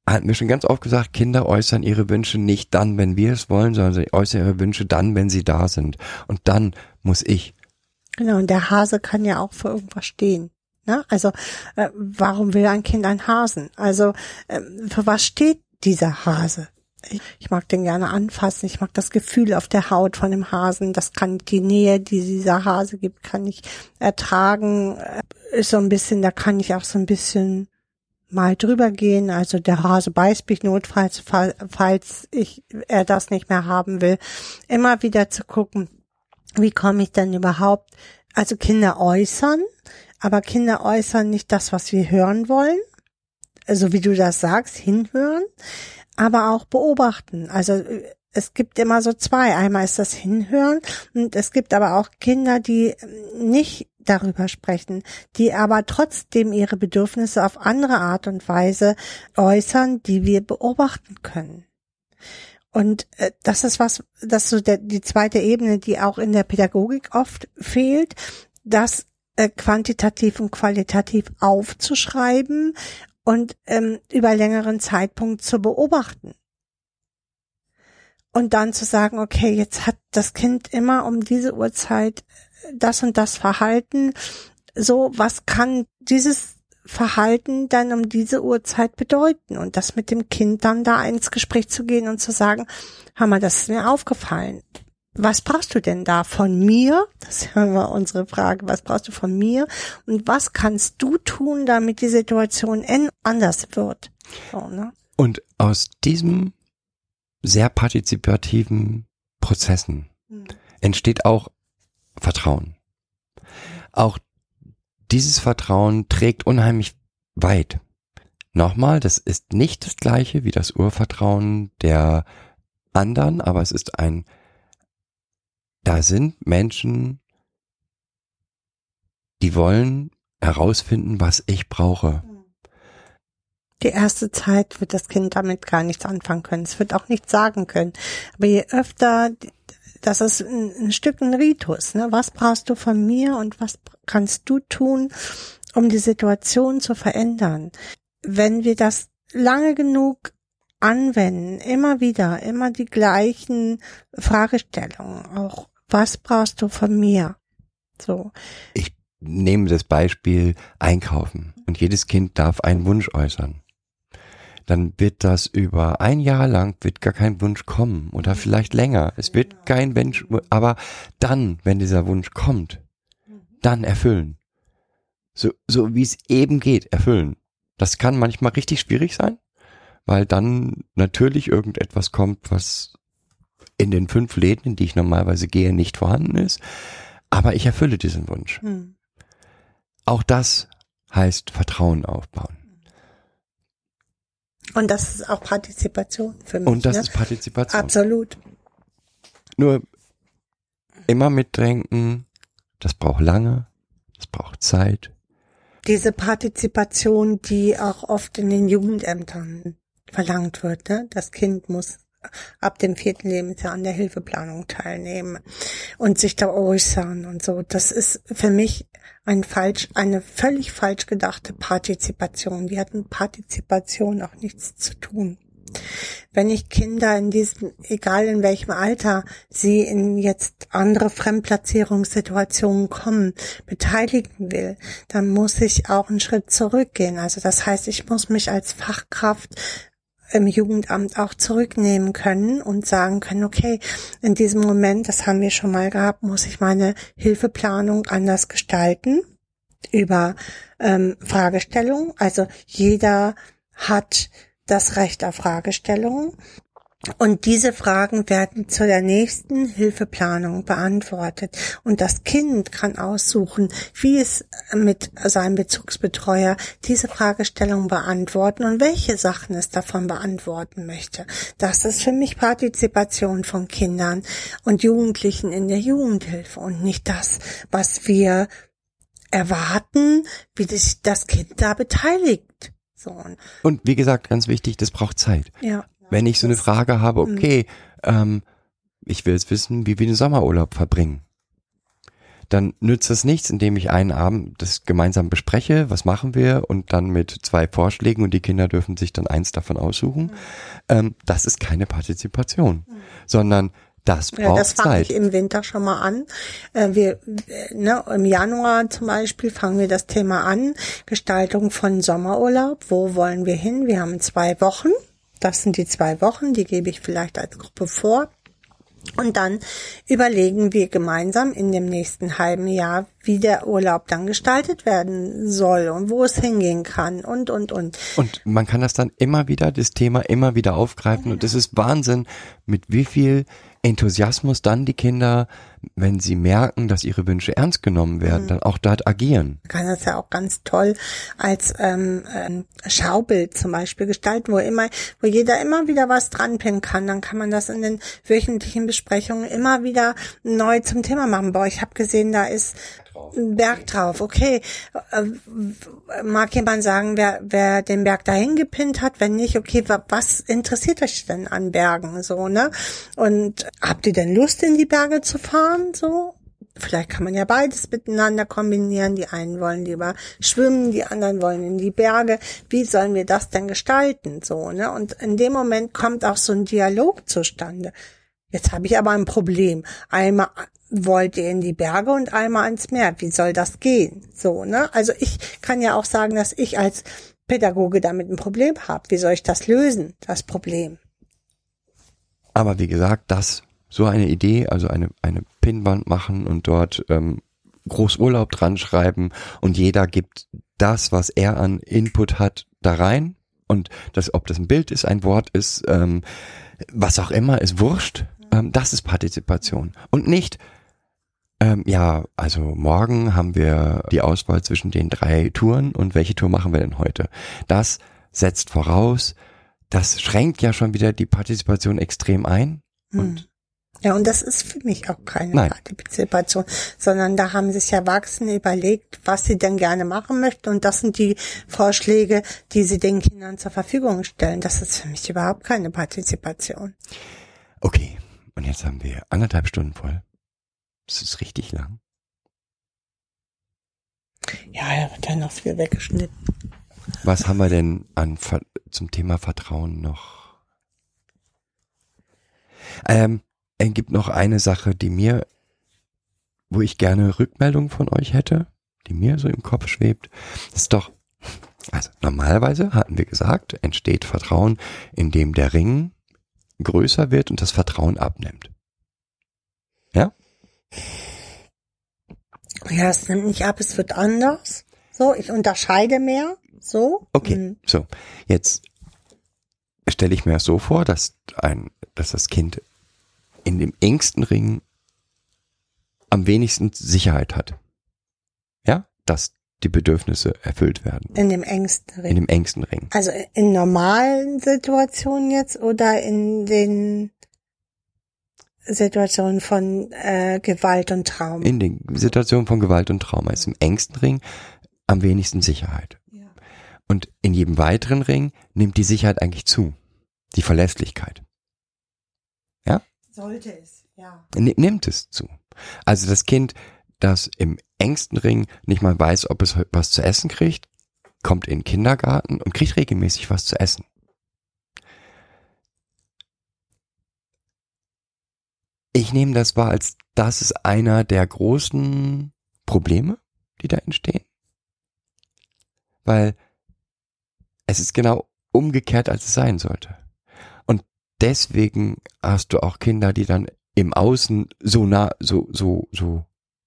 Hat mir schon ganz oft gesagt, Kinder äußern ihre Wünsche nicht dann, wenn wir es wollen, sondern sie äußern ihre Wünsche dann, wenn sie da sind. Und dann muss ich. Genau, und der Hase kann ja auch für irgendwas stehen. Ne? Also äh, warum will ein Kind einen Hasen? Also äh, für was steht dieser Hase? Ich, ich mag den gerne anfassen. Ich mag das Gefühl auf der Haut von dem Hasen. Das kann die Nähe, die dieser Hase gibt, kann ich ertragen. Äh, ist so ein bisschen, da kann ich auch so ein bisschen mal drüber gehen. Also der Hase beißt mich notfalls, falls ich er das nicht mehr haben will. Immer wieder zu gucken, wie komme ich denn überhaupt? Also Kinder äußern, aber Kinder äußern nicht das, was wir hören wollen. Also wie du das sagst, hinhören, aber auch beobachten. Also es gibt immer so zwei. Einmal ist das Hinhören und es gibt aber auch Kinder, die nicht darüber sprechen, die aber trotzdem ihre Bedürfnisse auf andere Art und Weise äußern, die wir beobachten können. Und äh, das ist was, das ist so der, die zweite Ebene, die auch in der Pädagogik oft fehlt, das äh, quantitativ und qualitativ aufzuschreiben und ähm, über längeren Zeitpunkt zu beobachten. Und dann zu sagen, okay, jetzt hat das Kind immer um diese Uhrzeit das und das Verhalten. So, was kann dieses Verhalten dann um diese Uhrzeit bedeuten? Und das mit dem Kind dann da ins Gespräch zu gehen und zu sagen, Hammer, das ist mir aufgefallen. Was brauchst du denn da von mir? Das ist ja immer unsere Frage. Was brauchst du von mir? Und was kannst du tun, damit die Situation anders wird? So, ne? Und aus diesem sehr partizipativen Prozessen hm. entsteht auch Vertrauen. Auch dieses Vertrauen trägt unheimlich weit. Nochmal, das ist nicht das gleiche wie das Urvertrauen der anderen, aber es ist ein, da sind Menschen, die wollen herausfinden, was ich brauche. Die erste Zeit wird das Kind damit gar nichts anfangen können. Es wird auch nichts sagen können. Aber je öfter das ist ein, Stück ein Ritus. Ne? Was brauchst du von mir und was kannst du tun, um die Situation zu verändern? Wenn wir das lange genug anwenden, immer wieder, immer die gleichen Fragestellungen, auch was brauchst du von mir? So. Ich nehme das Beispiel Einkaufen und jedes Kind darf einen Wunsch äußern dann wird das über ein Jahr lang wird gar kein Wunsch kommen oder vielleicht länger. Es wird kein Wunsch, aber dann, wenn dieser Wunsch kommt, dann erfüllen. So, so wie es eben geht, erfüllen. Das kann manchmal richtig schwierig sein, weil dann natürlich irgendetwas kommt, was in den fünf Läden, in die ich normalerweise gehe, nicht vorhanden ist. Aber ich erfülle diesen Wunsch. Hm. Auch das heißt Vertrauen aufbauen. Und das ist auch Partizipation für mich. Und das ne? ist Partizipation. Absolut. Nur immer mitdenken, das braucht lange, das braucht Zeit. Diese Partizipation, die auch oft in den Jugendämtern verlangt wird, ne? Das Kind muss ab dem vierten Lebensjahr an der Hilfeplanung teilnehmen und sich da äußern und so. Das ist für mich ein falsch, eine völlig falsch gedachte Partizipation. Die hat mit Partizipation auch nichts zu tun. Wenn ich Kinder in diesem, egal in welchem Alter sie in jetzt andere Fremdplatzierungssituationen kommen, beteiligen will, dann muss ich auch einen Schritt zurückgehen. Also das heißt, ich muss mich als Fachkraft im Jugendamt auch zurücknehmen können und sagen können, okay, in diesem Moment, das haben wir schon mal gehabt, muss ich meine Hilfeplanung anders gestalten über ähm, Fragestellungen. Also jeder hat das Recht auf Fragestellungen und diese Fragen werden zu der nächsten Hilfeplanung beantwortet. Und das Kind kann aussuchen, wie es mit seinem Bezugsbetreuer diese Fragestellung beantworten und welche Sachen es davon beantworten möchte. Das ist für mich Partizipation von Kindern und Jugendlichen in der Jugendhilfe und nicht das, was wir erwarten, wie sich das Kind da beteiligt. So. Und wie gesagt, ganz wichtig, das braucht Zeit. Ja. Wenn ich so eine Frage habe, Mhm. okay, ähm, ich will jetzt wissen, wie wir den Sommerurlaub verbringen. Dann nützt das nichts, indem ich einen Abend das gemeinsam bespreche, was machen wir und dann mit zwei Vorschlägen und die Kinder dürfen sich dann eins davon aussuchen. Mhm. Ähm, das ist keine Partizipation, sondern das Ja, braucht das fange Zeit. ich im Winter schon mal an. Äh, wir, äh, ne, Im Januar zum Beispiel fangen wir das Thema an. Gestaltung von Sommerurlaub. Wo wollen wir hin? Wir haben zwei Wochen. Das sind die zwei Wochen. Die gebe ich vielleicht als Gruppe vor. Und dann überlegen wir gemeinsam in dem nächsten halben Jahr, wie der Urlaub dann gestaltet werden soll und wo es hingehen kann und, und, und. Und man kann das dann immer wieder, das Thema immer wieder aufgreifen. Und das ist Wahnsinn, mit wie viel Enthusiasmus dann die Kinder, wenn sie merken, dass ihre Wünsche ernst genommen werden, dann auch dort agieren. kann das ja auch ganz toll als ähm, ähm, Schaubild zum Beispiel gestalten, wo immer, wo jeder immer wieder was dranpinnen kann. Dann kann man das in den wöchentlichen Besprechungen immer wieder neu zum Thema machen. Boah, ich habe gesehen, da ist ein Berg drauf. Okay, äh, mag jemand sagen, wer, wer den Berg dahin gepinnt hat? Wenn nicht, okay, wa- was interessiert euch denn an Bergen so ne? Und habt ihr denn Lust in die Berge zu fahren so? Vielleicht kann man ja beides miteinander kombinieren. Die einen wollen lieber schwimmen, die anderen wollen in die Berge. Wie sollen wir das denn gestalten? So, ne? Und in dem Moment kommt auch so ein Dialog zustande. Jetzt habe ich aber ein Problem. Einmal wollt ihr in die Berge und einmal ans Meer. Wie soll das gehen? So, ne? Also ich kann ja auch sagen, dass ich als Pädagoge damit ein Problem habe. Wie soll ich das lösen, das Problem? Aber wie gesagt, das, so eine Idee, also eine, eine Pinnwand machen und dort ähm, Großurlaub dran schreiben und jeder gibt das, was er an Input hat, da rein. Und das, ob das ein Bild ist, ein Wort ist, ähm, was auch immer, ist wurscht. Ähm, das ist Partizipation. Und nicht, ähm, ja, also morgen haben wir die Auswahl zwischen den drei Touren und welche Tour machen wir denn heute? Das setzt voraus, das schränkt ja schon wieder die Partizipation extrem ein. Und Ja, und das ist für mich auch keine Nein. Partizipation, sondern da haben sich Erwachsene überlegt, was sie denn gerne machen möchten und das sind die Vorschläge, die sie den Kindern zur Verfügung stellen. Das ist für mich überhaupt keine Partizipation. okay, und jetzt haben wir anderthalb Stunden voll. Das ist richtig lang. Ja, da wird ja noch viel weggeschnitten. Was haben wir denn an zum Thema Vertrauen noch? Ähm, es gibt noch eine Sache, die mir, wo ich gerne Rückmeldung von euch hätte, die mir so im Kopf schwebt. Das ist doch, also normalerweise hatten wir gesagt, entsteht Vertrauen, indem der Ring größer wird und das Vertrauen abnimmt. Ja? Ja, es nimmt nicht ab, es wird anders. So, ich unterscheide mehr. So. Okay, Mhm. so. Jetzt stelle ich mir so vor, dass ein, dass das Kind in dem engsten Ring am wenigsten Sicherheit hat. Ja, dass die Bedürfnisse erfüllt werden. In dem engsten In Ring. dem engsten Ring. Also in normalen Situationen jetzt oder in den Situationen von äh, Gewalt und Trauma? In den Situationen von Gewalt und Trauma ist im engsten Ring am wenigsten Sicherheit. Ja. Und in jedem weiteren Ring nimmt die Sicherheit eigentlich zu. Die Verlässlichkeit. Sollte es, ja. Ni- nimmt es zu. Also das Kind, das im engsten Ring nicht mal weiß, ob es was zu essen kriegt, kommt in den Kindergarten und kriegt regelmäßig was zu essen. Ich nehme das wahr, als das ist einer der großen Probleme, die da entstehen. Weil es ist genau umgekehrt, als es sein sollte. Und deswegen hast du auch Kinder, die dann im Außen so nah, so, so, so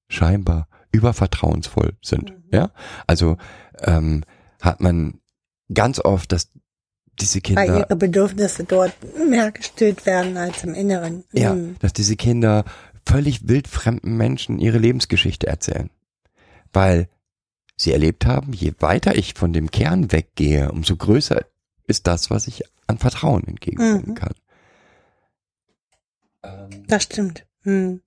scheinbar übervertrauensvoll sind. Mhm. Ja, also ähm, hat man ganz oft, dass diese Weil Kinder, ihre Bedürfnisse dort mehr gestillt werden als im Inneren. ja, Mhm. dass diese Kinder völlig wildfremden Menschen ihre Lebensgeschichte erzählen, weil sie erlebt haben, je weiter ich von dem Kern weggehe, umso größer ist das, was ich an Vertrauen entgegenbringen Mhm. kann. Ähm, Das stimmt. Hm.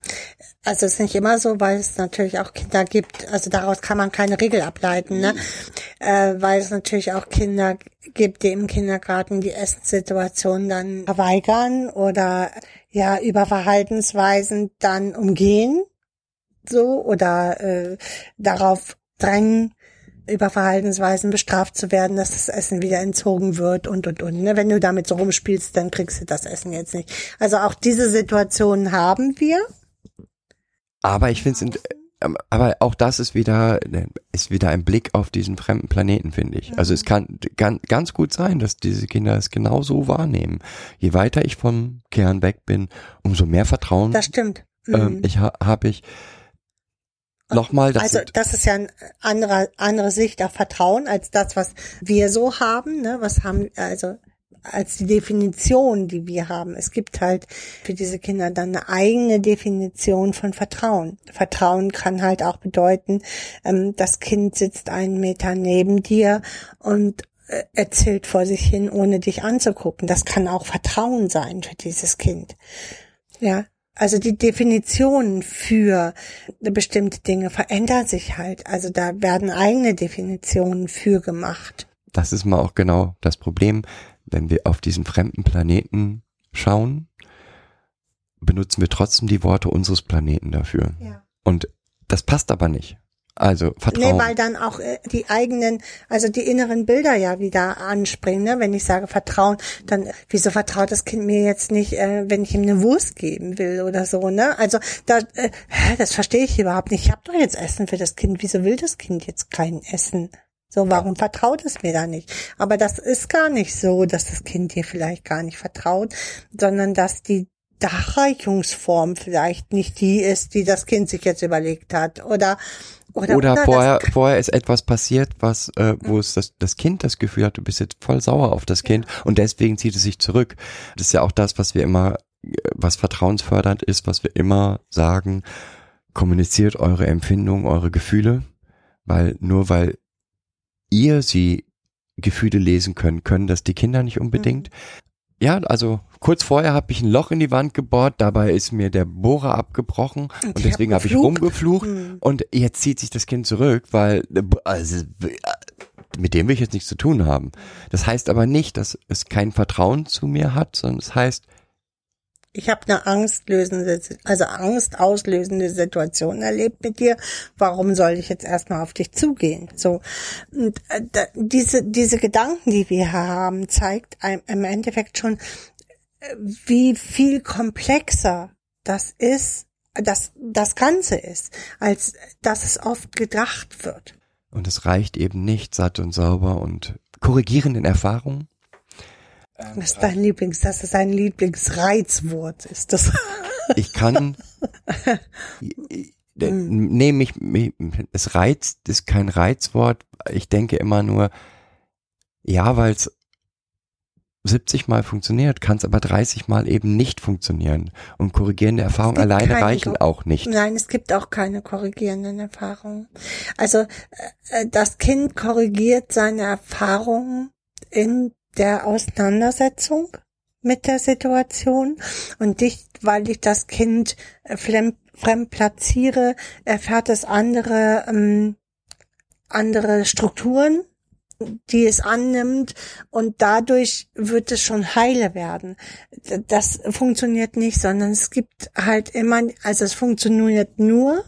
Also es ist nicht immer so, weil es natürlich auch Kinder gibt, also daraus kann man keine Regel ableiten, ne? Äh, weil es natürlich auch Kinder gibt, die im Kindergarten die Essenssituation dann verweigern oder ja über Verhaltensweisen dann umgehen, so oder äh, darauf drängen, über Verhaltensweisen bestraft zu werden, dass das Essen wieder entzogen wird und und und. Ne? Wenn du damit so rumspielst, dann kriegst du das Essen jetzt nicht. Also auch diese Situationen haben wir. Aber ich finde es, aber auch das ist wieder, ist wieder ein Blick auf diesen fremden Planeten, finde ich. Also es kann ganz, ganz gut sein, dass diese Kinder es genau so wahrnehmen. Je weiter ich vom Kern weg bin, umso mehr Vertrauen Das stimmt. ähm, Mhm. ich ha, habe ich. Nochmal, das also das ist ja eine andere, andere Sicht auf Vertrauen als das, was wir so haben. Ne? Was haben also als die Definition, die wir haben. Es gibt halt für diese Kinder dann eine eigene Definition von Vertrauen. Vertrauen kann halt auch bedeuten, ähm, das Kind sitzt einen Meter neben dir und äh, erzählt vor sich hin, ohne dich anzugucken. Das kann auch Vertrauen sein für dieses Kind. Ja, also die Definitionen für bestimmte Dinge verändern sich halt. Also da werden eigene Definitionen für gemacht. das ist mal auch genau das Problem, wenn wir auf diesen fremden Planeten schauen, benutzen wir trotzdem die Worte unseres Planeten dafür. Ja. Und das passt aber nicht. Also Nee, Vertrauen. weil dann auch äh, die eigenen, also die inneren Bilder ja wieder anspringen. Ne? Wenn ich sage Vertrauen, dann äh, wieso vertraut das Kind mir jetzt nicht, äh, wenn ich ihm eine Wurst geben will oder so, ne? Also da, äh, das verstehe ich überhaupt nicht. Ich habe doch jetzt Essen für das Kind. Wieso will das Kind jetzt kein Essen? So, warum vertraut es mir da nicht? Aber das ist gar nicht so, dass das Kind dir vielleicht gar nicht vertraut, sondern dass die Darreichungsform vielleicht nicht die ist, die das Kind sich jetzt überlegt hat. Oder oder, oder das vorher, (laughs) vorher ist etwas passiert, was, äh, wo es das, das Kind das Gefühl hat, du bist jetzt voll sauer auf das Kind und deswegen zieht es sich zurück. Das ist ja auch das, was wir immer, was vertrauensfördernd ist, was wir immer sagen, kommuniziert eure Empfindungen, eure Gefühle, weil nur weil ihr sie Gefühle lesen könnt, können das die Kinder nicht unbedingt. Ja, also kurz vorher habe ich ein Loch in die Wand gebohrt, dabei ist mir der Bohrer abgebrochen und, ich deswegen hab habe ich geflucht. rumgeflucht Hm. und jetzt zieht sich das Kind zurück, weil äh, also, mit dem will ich jetzt nichts zu tun haben. Das heißt aber nicht, dass es kein Vertrauen zu mir hat, sondern es heißt, Ich habe eine angstlösende, also angstauslösende Situation erlebt mit dir. Warum soll ich jetzt erstmal auf dich zugehen? So und äh, diese diese Gedanken, die wir haben, zeigt einem im Endeffekt schon, äh, wie viel komplexer das ist, das das Ganze ist, als dass es oft gedacht wird. und es reicht eben nicht satt und sauber und korrigierenden Erfahrungen. Das ist dein Lieblings, das ist ein Lieblingsreizwort, ist das. Ich kann, (laughs) nee, mich, mich, es reizt, ist kein Reizwort. Ich denke immer nur, ja, weil es 70 Mal funktioniert, kann es aber 30 Mal eben nicht funktionieren. Und korrigierende Erfahrungen alleine keine reichen auch nicht. Nein, es gibt auch keine korrigierenden Erfahrungen. Also äh, das Kind korrigiert seine Erfahrungen in der Auseinandersetzung mit der Situation und nicht, weil ich das Kind äh, fremd, platziere, erfährt es andere ähm, andere Strukturen, die es annimmt und dadurch wird es schon heile werden. Das funktioniert nicht, sondern es gibt halt immer, also es funktioniert nur,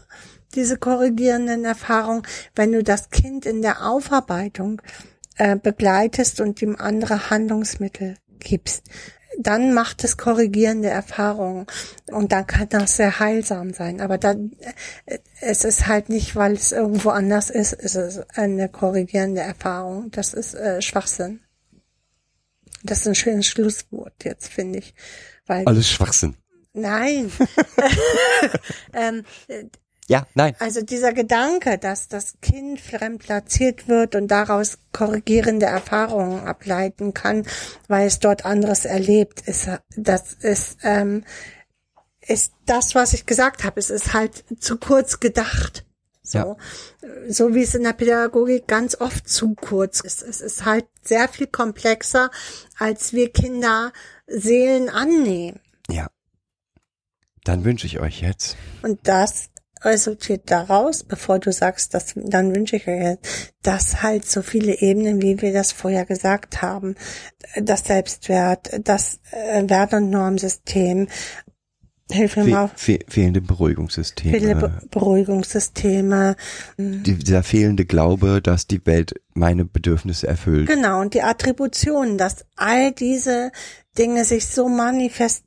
diese korrigierenden Erfahrungen, wenn du das Kind in der Aufarbeitung äh, begleitest und ihm andere Handlungsmittel gibst. Dann macht es korrigierende Erfahrungen und dann kann das sehr heilsam sein. Aber dann, äh, es ist halt nicht, weil es irgendwo anders ist, es ist eine korrigierende Erfahrung. Das ist äh, Schwachsinn. Das ist ein schönes Schlusswort jetzt, finde ich. Weil, Alles Schwachsinn. nein. (laughs) (laughs) ähm, Ja, nein. also dieser Gedanke, dass das Kind fremd platziert wird und daraus korrigierende Erfahrungen ableiten kann, weil es dort anderes erlebt, ist das ist ähm, ist das, was ich gesagt habe. Es ist halt zu kurz gedacht. So, Ja. so wie es in der Pädagogik ganz oft zu kurz ist. Es ist halt sehr viel komplexer, als wir Kinder Seelen annehmen. Ja. Dann wünsche ich euch jetzt. Und das resultiert daraus, bevor du sagst, dass, dann wünsche ich euch, dass halt so viele Ebenen, wie wir das vorher gesagt haben, das Selbstwert, das äh, Wert- und Normsystem, hilf mir Fe mal, fe fehlende Beruhigungssysteme. viele Be Beruhigungssysteme, die, dieser fehlende Glaube, dass die Welt meine Bedürfnisse erfüllt. genau, und die Attributionen, dass all diese Dinge sich so manifest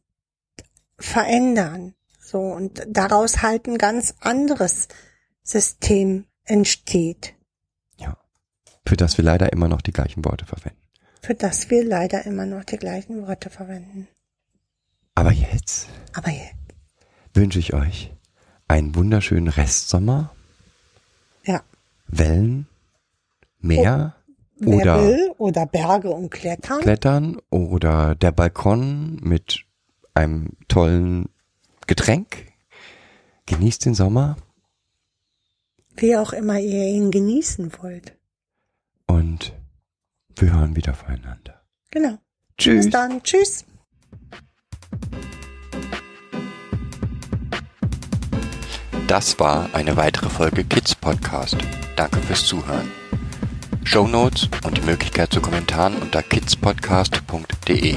verändern. So, und daraus halt ein ganz anderes System entsteht, Ja. Für das wir leider immer noch die gleichen Worte verwenden. für das wir leider immer noch die gleichen Worte verwenden. Aber jetzt Aber jetzt, wünsche ich euch einen wunderschönen Restsommer, ja, Wellen, Meer wer oder will oder Berge und Klettern, Klettern oder der Balkon mit einem tollen Getränk. Genießt den Sommer wie auch immer ihr ihn genießen wollt. und wir hören wieder voneinander. Genau. Tschüss. Bis dann. Tschüss. Das war eine weitere Folge Kids Podcast. Danke fürs Zuhören. Show Notes und die Möglichkeit zu Kommentaren unter kidspodcast.de.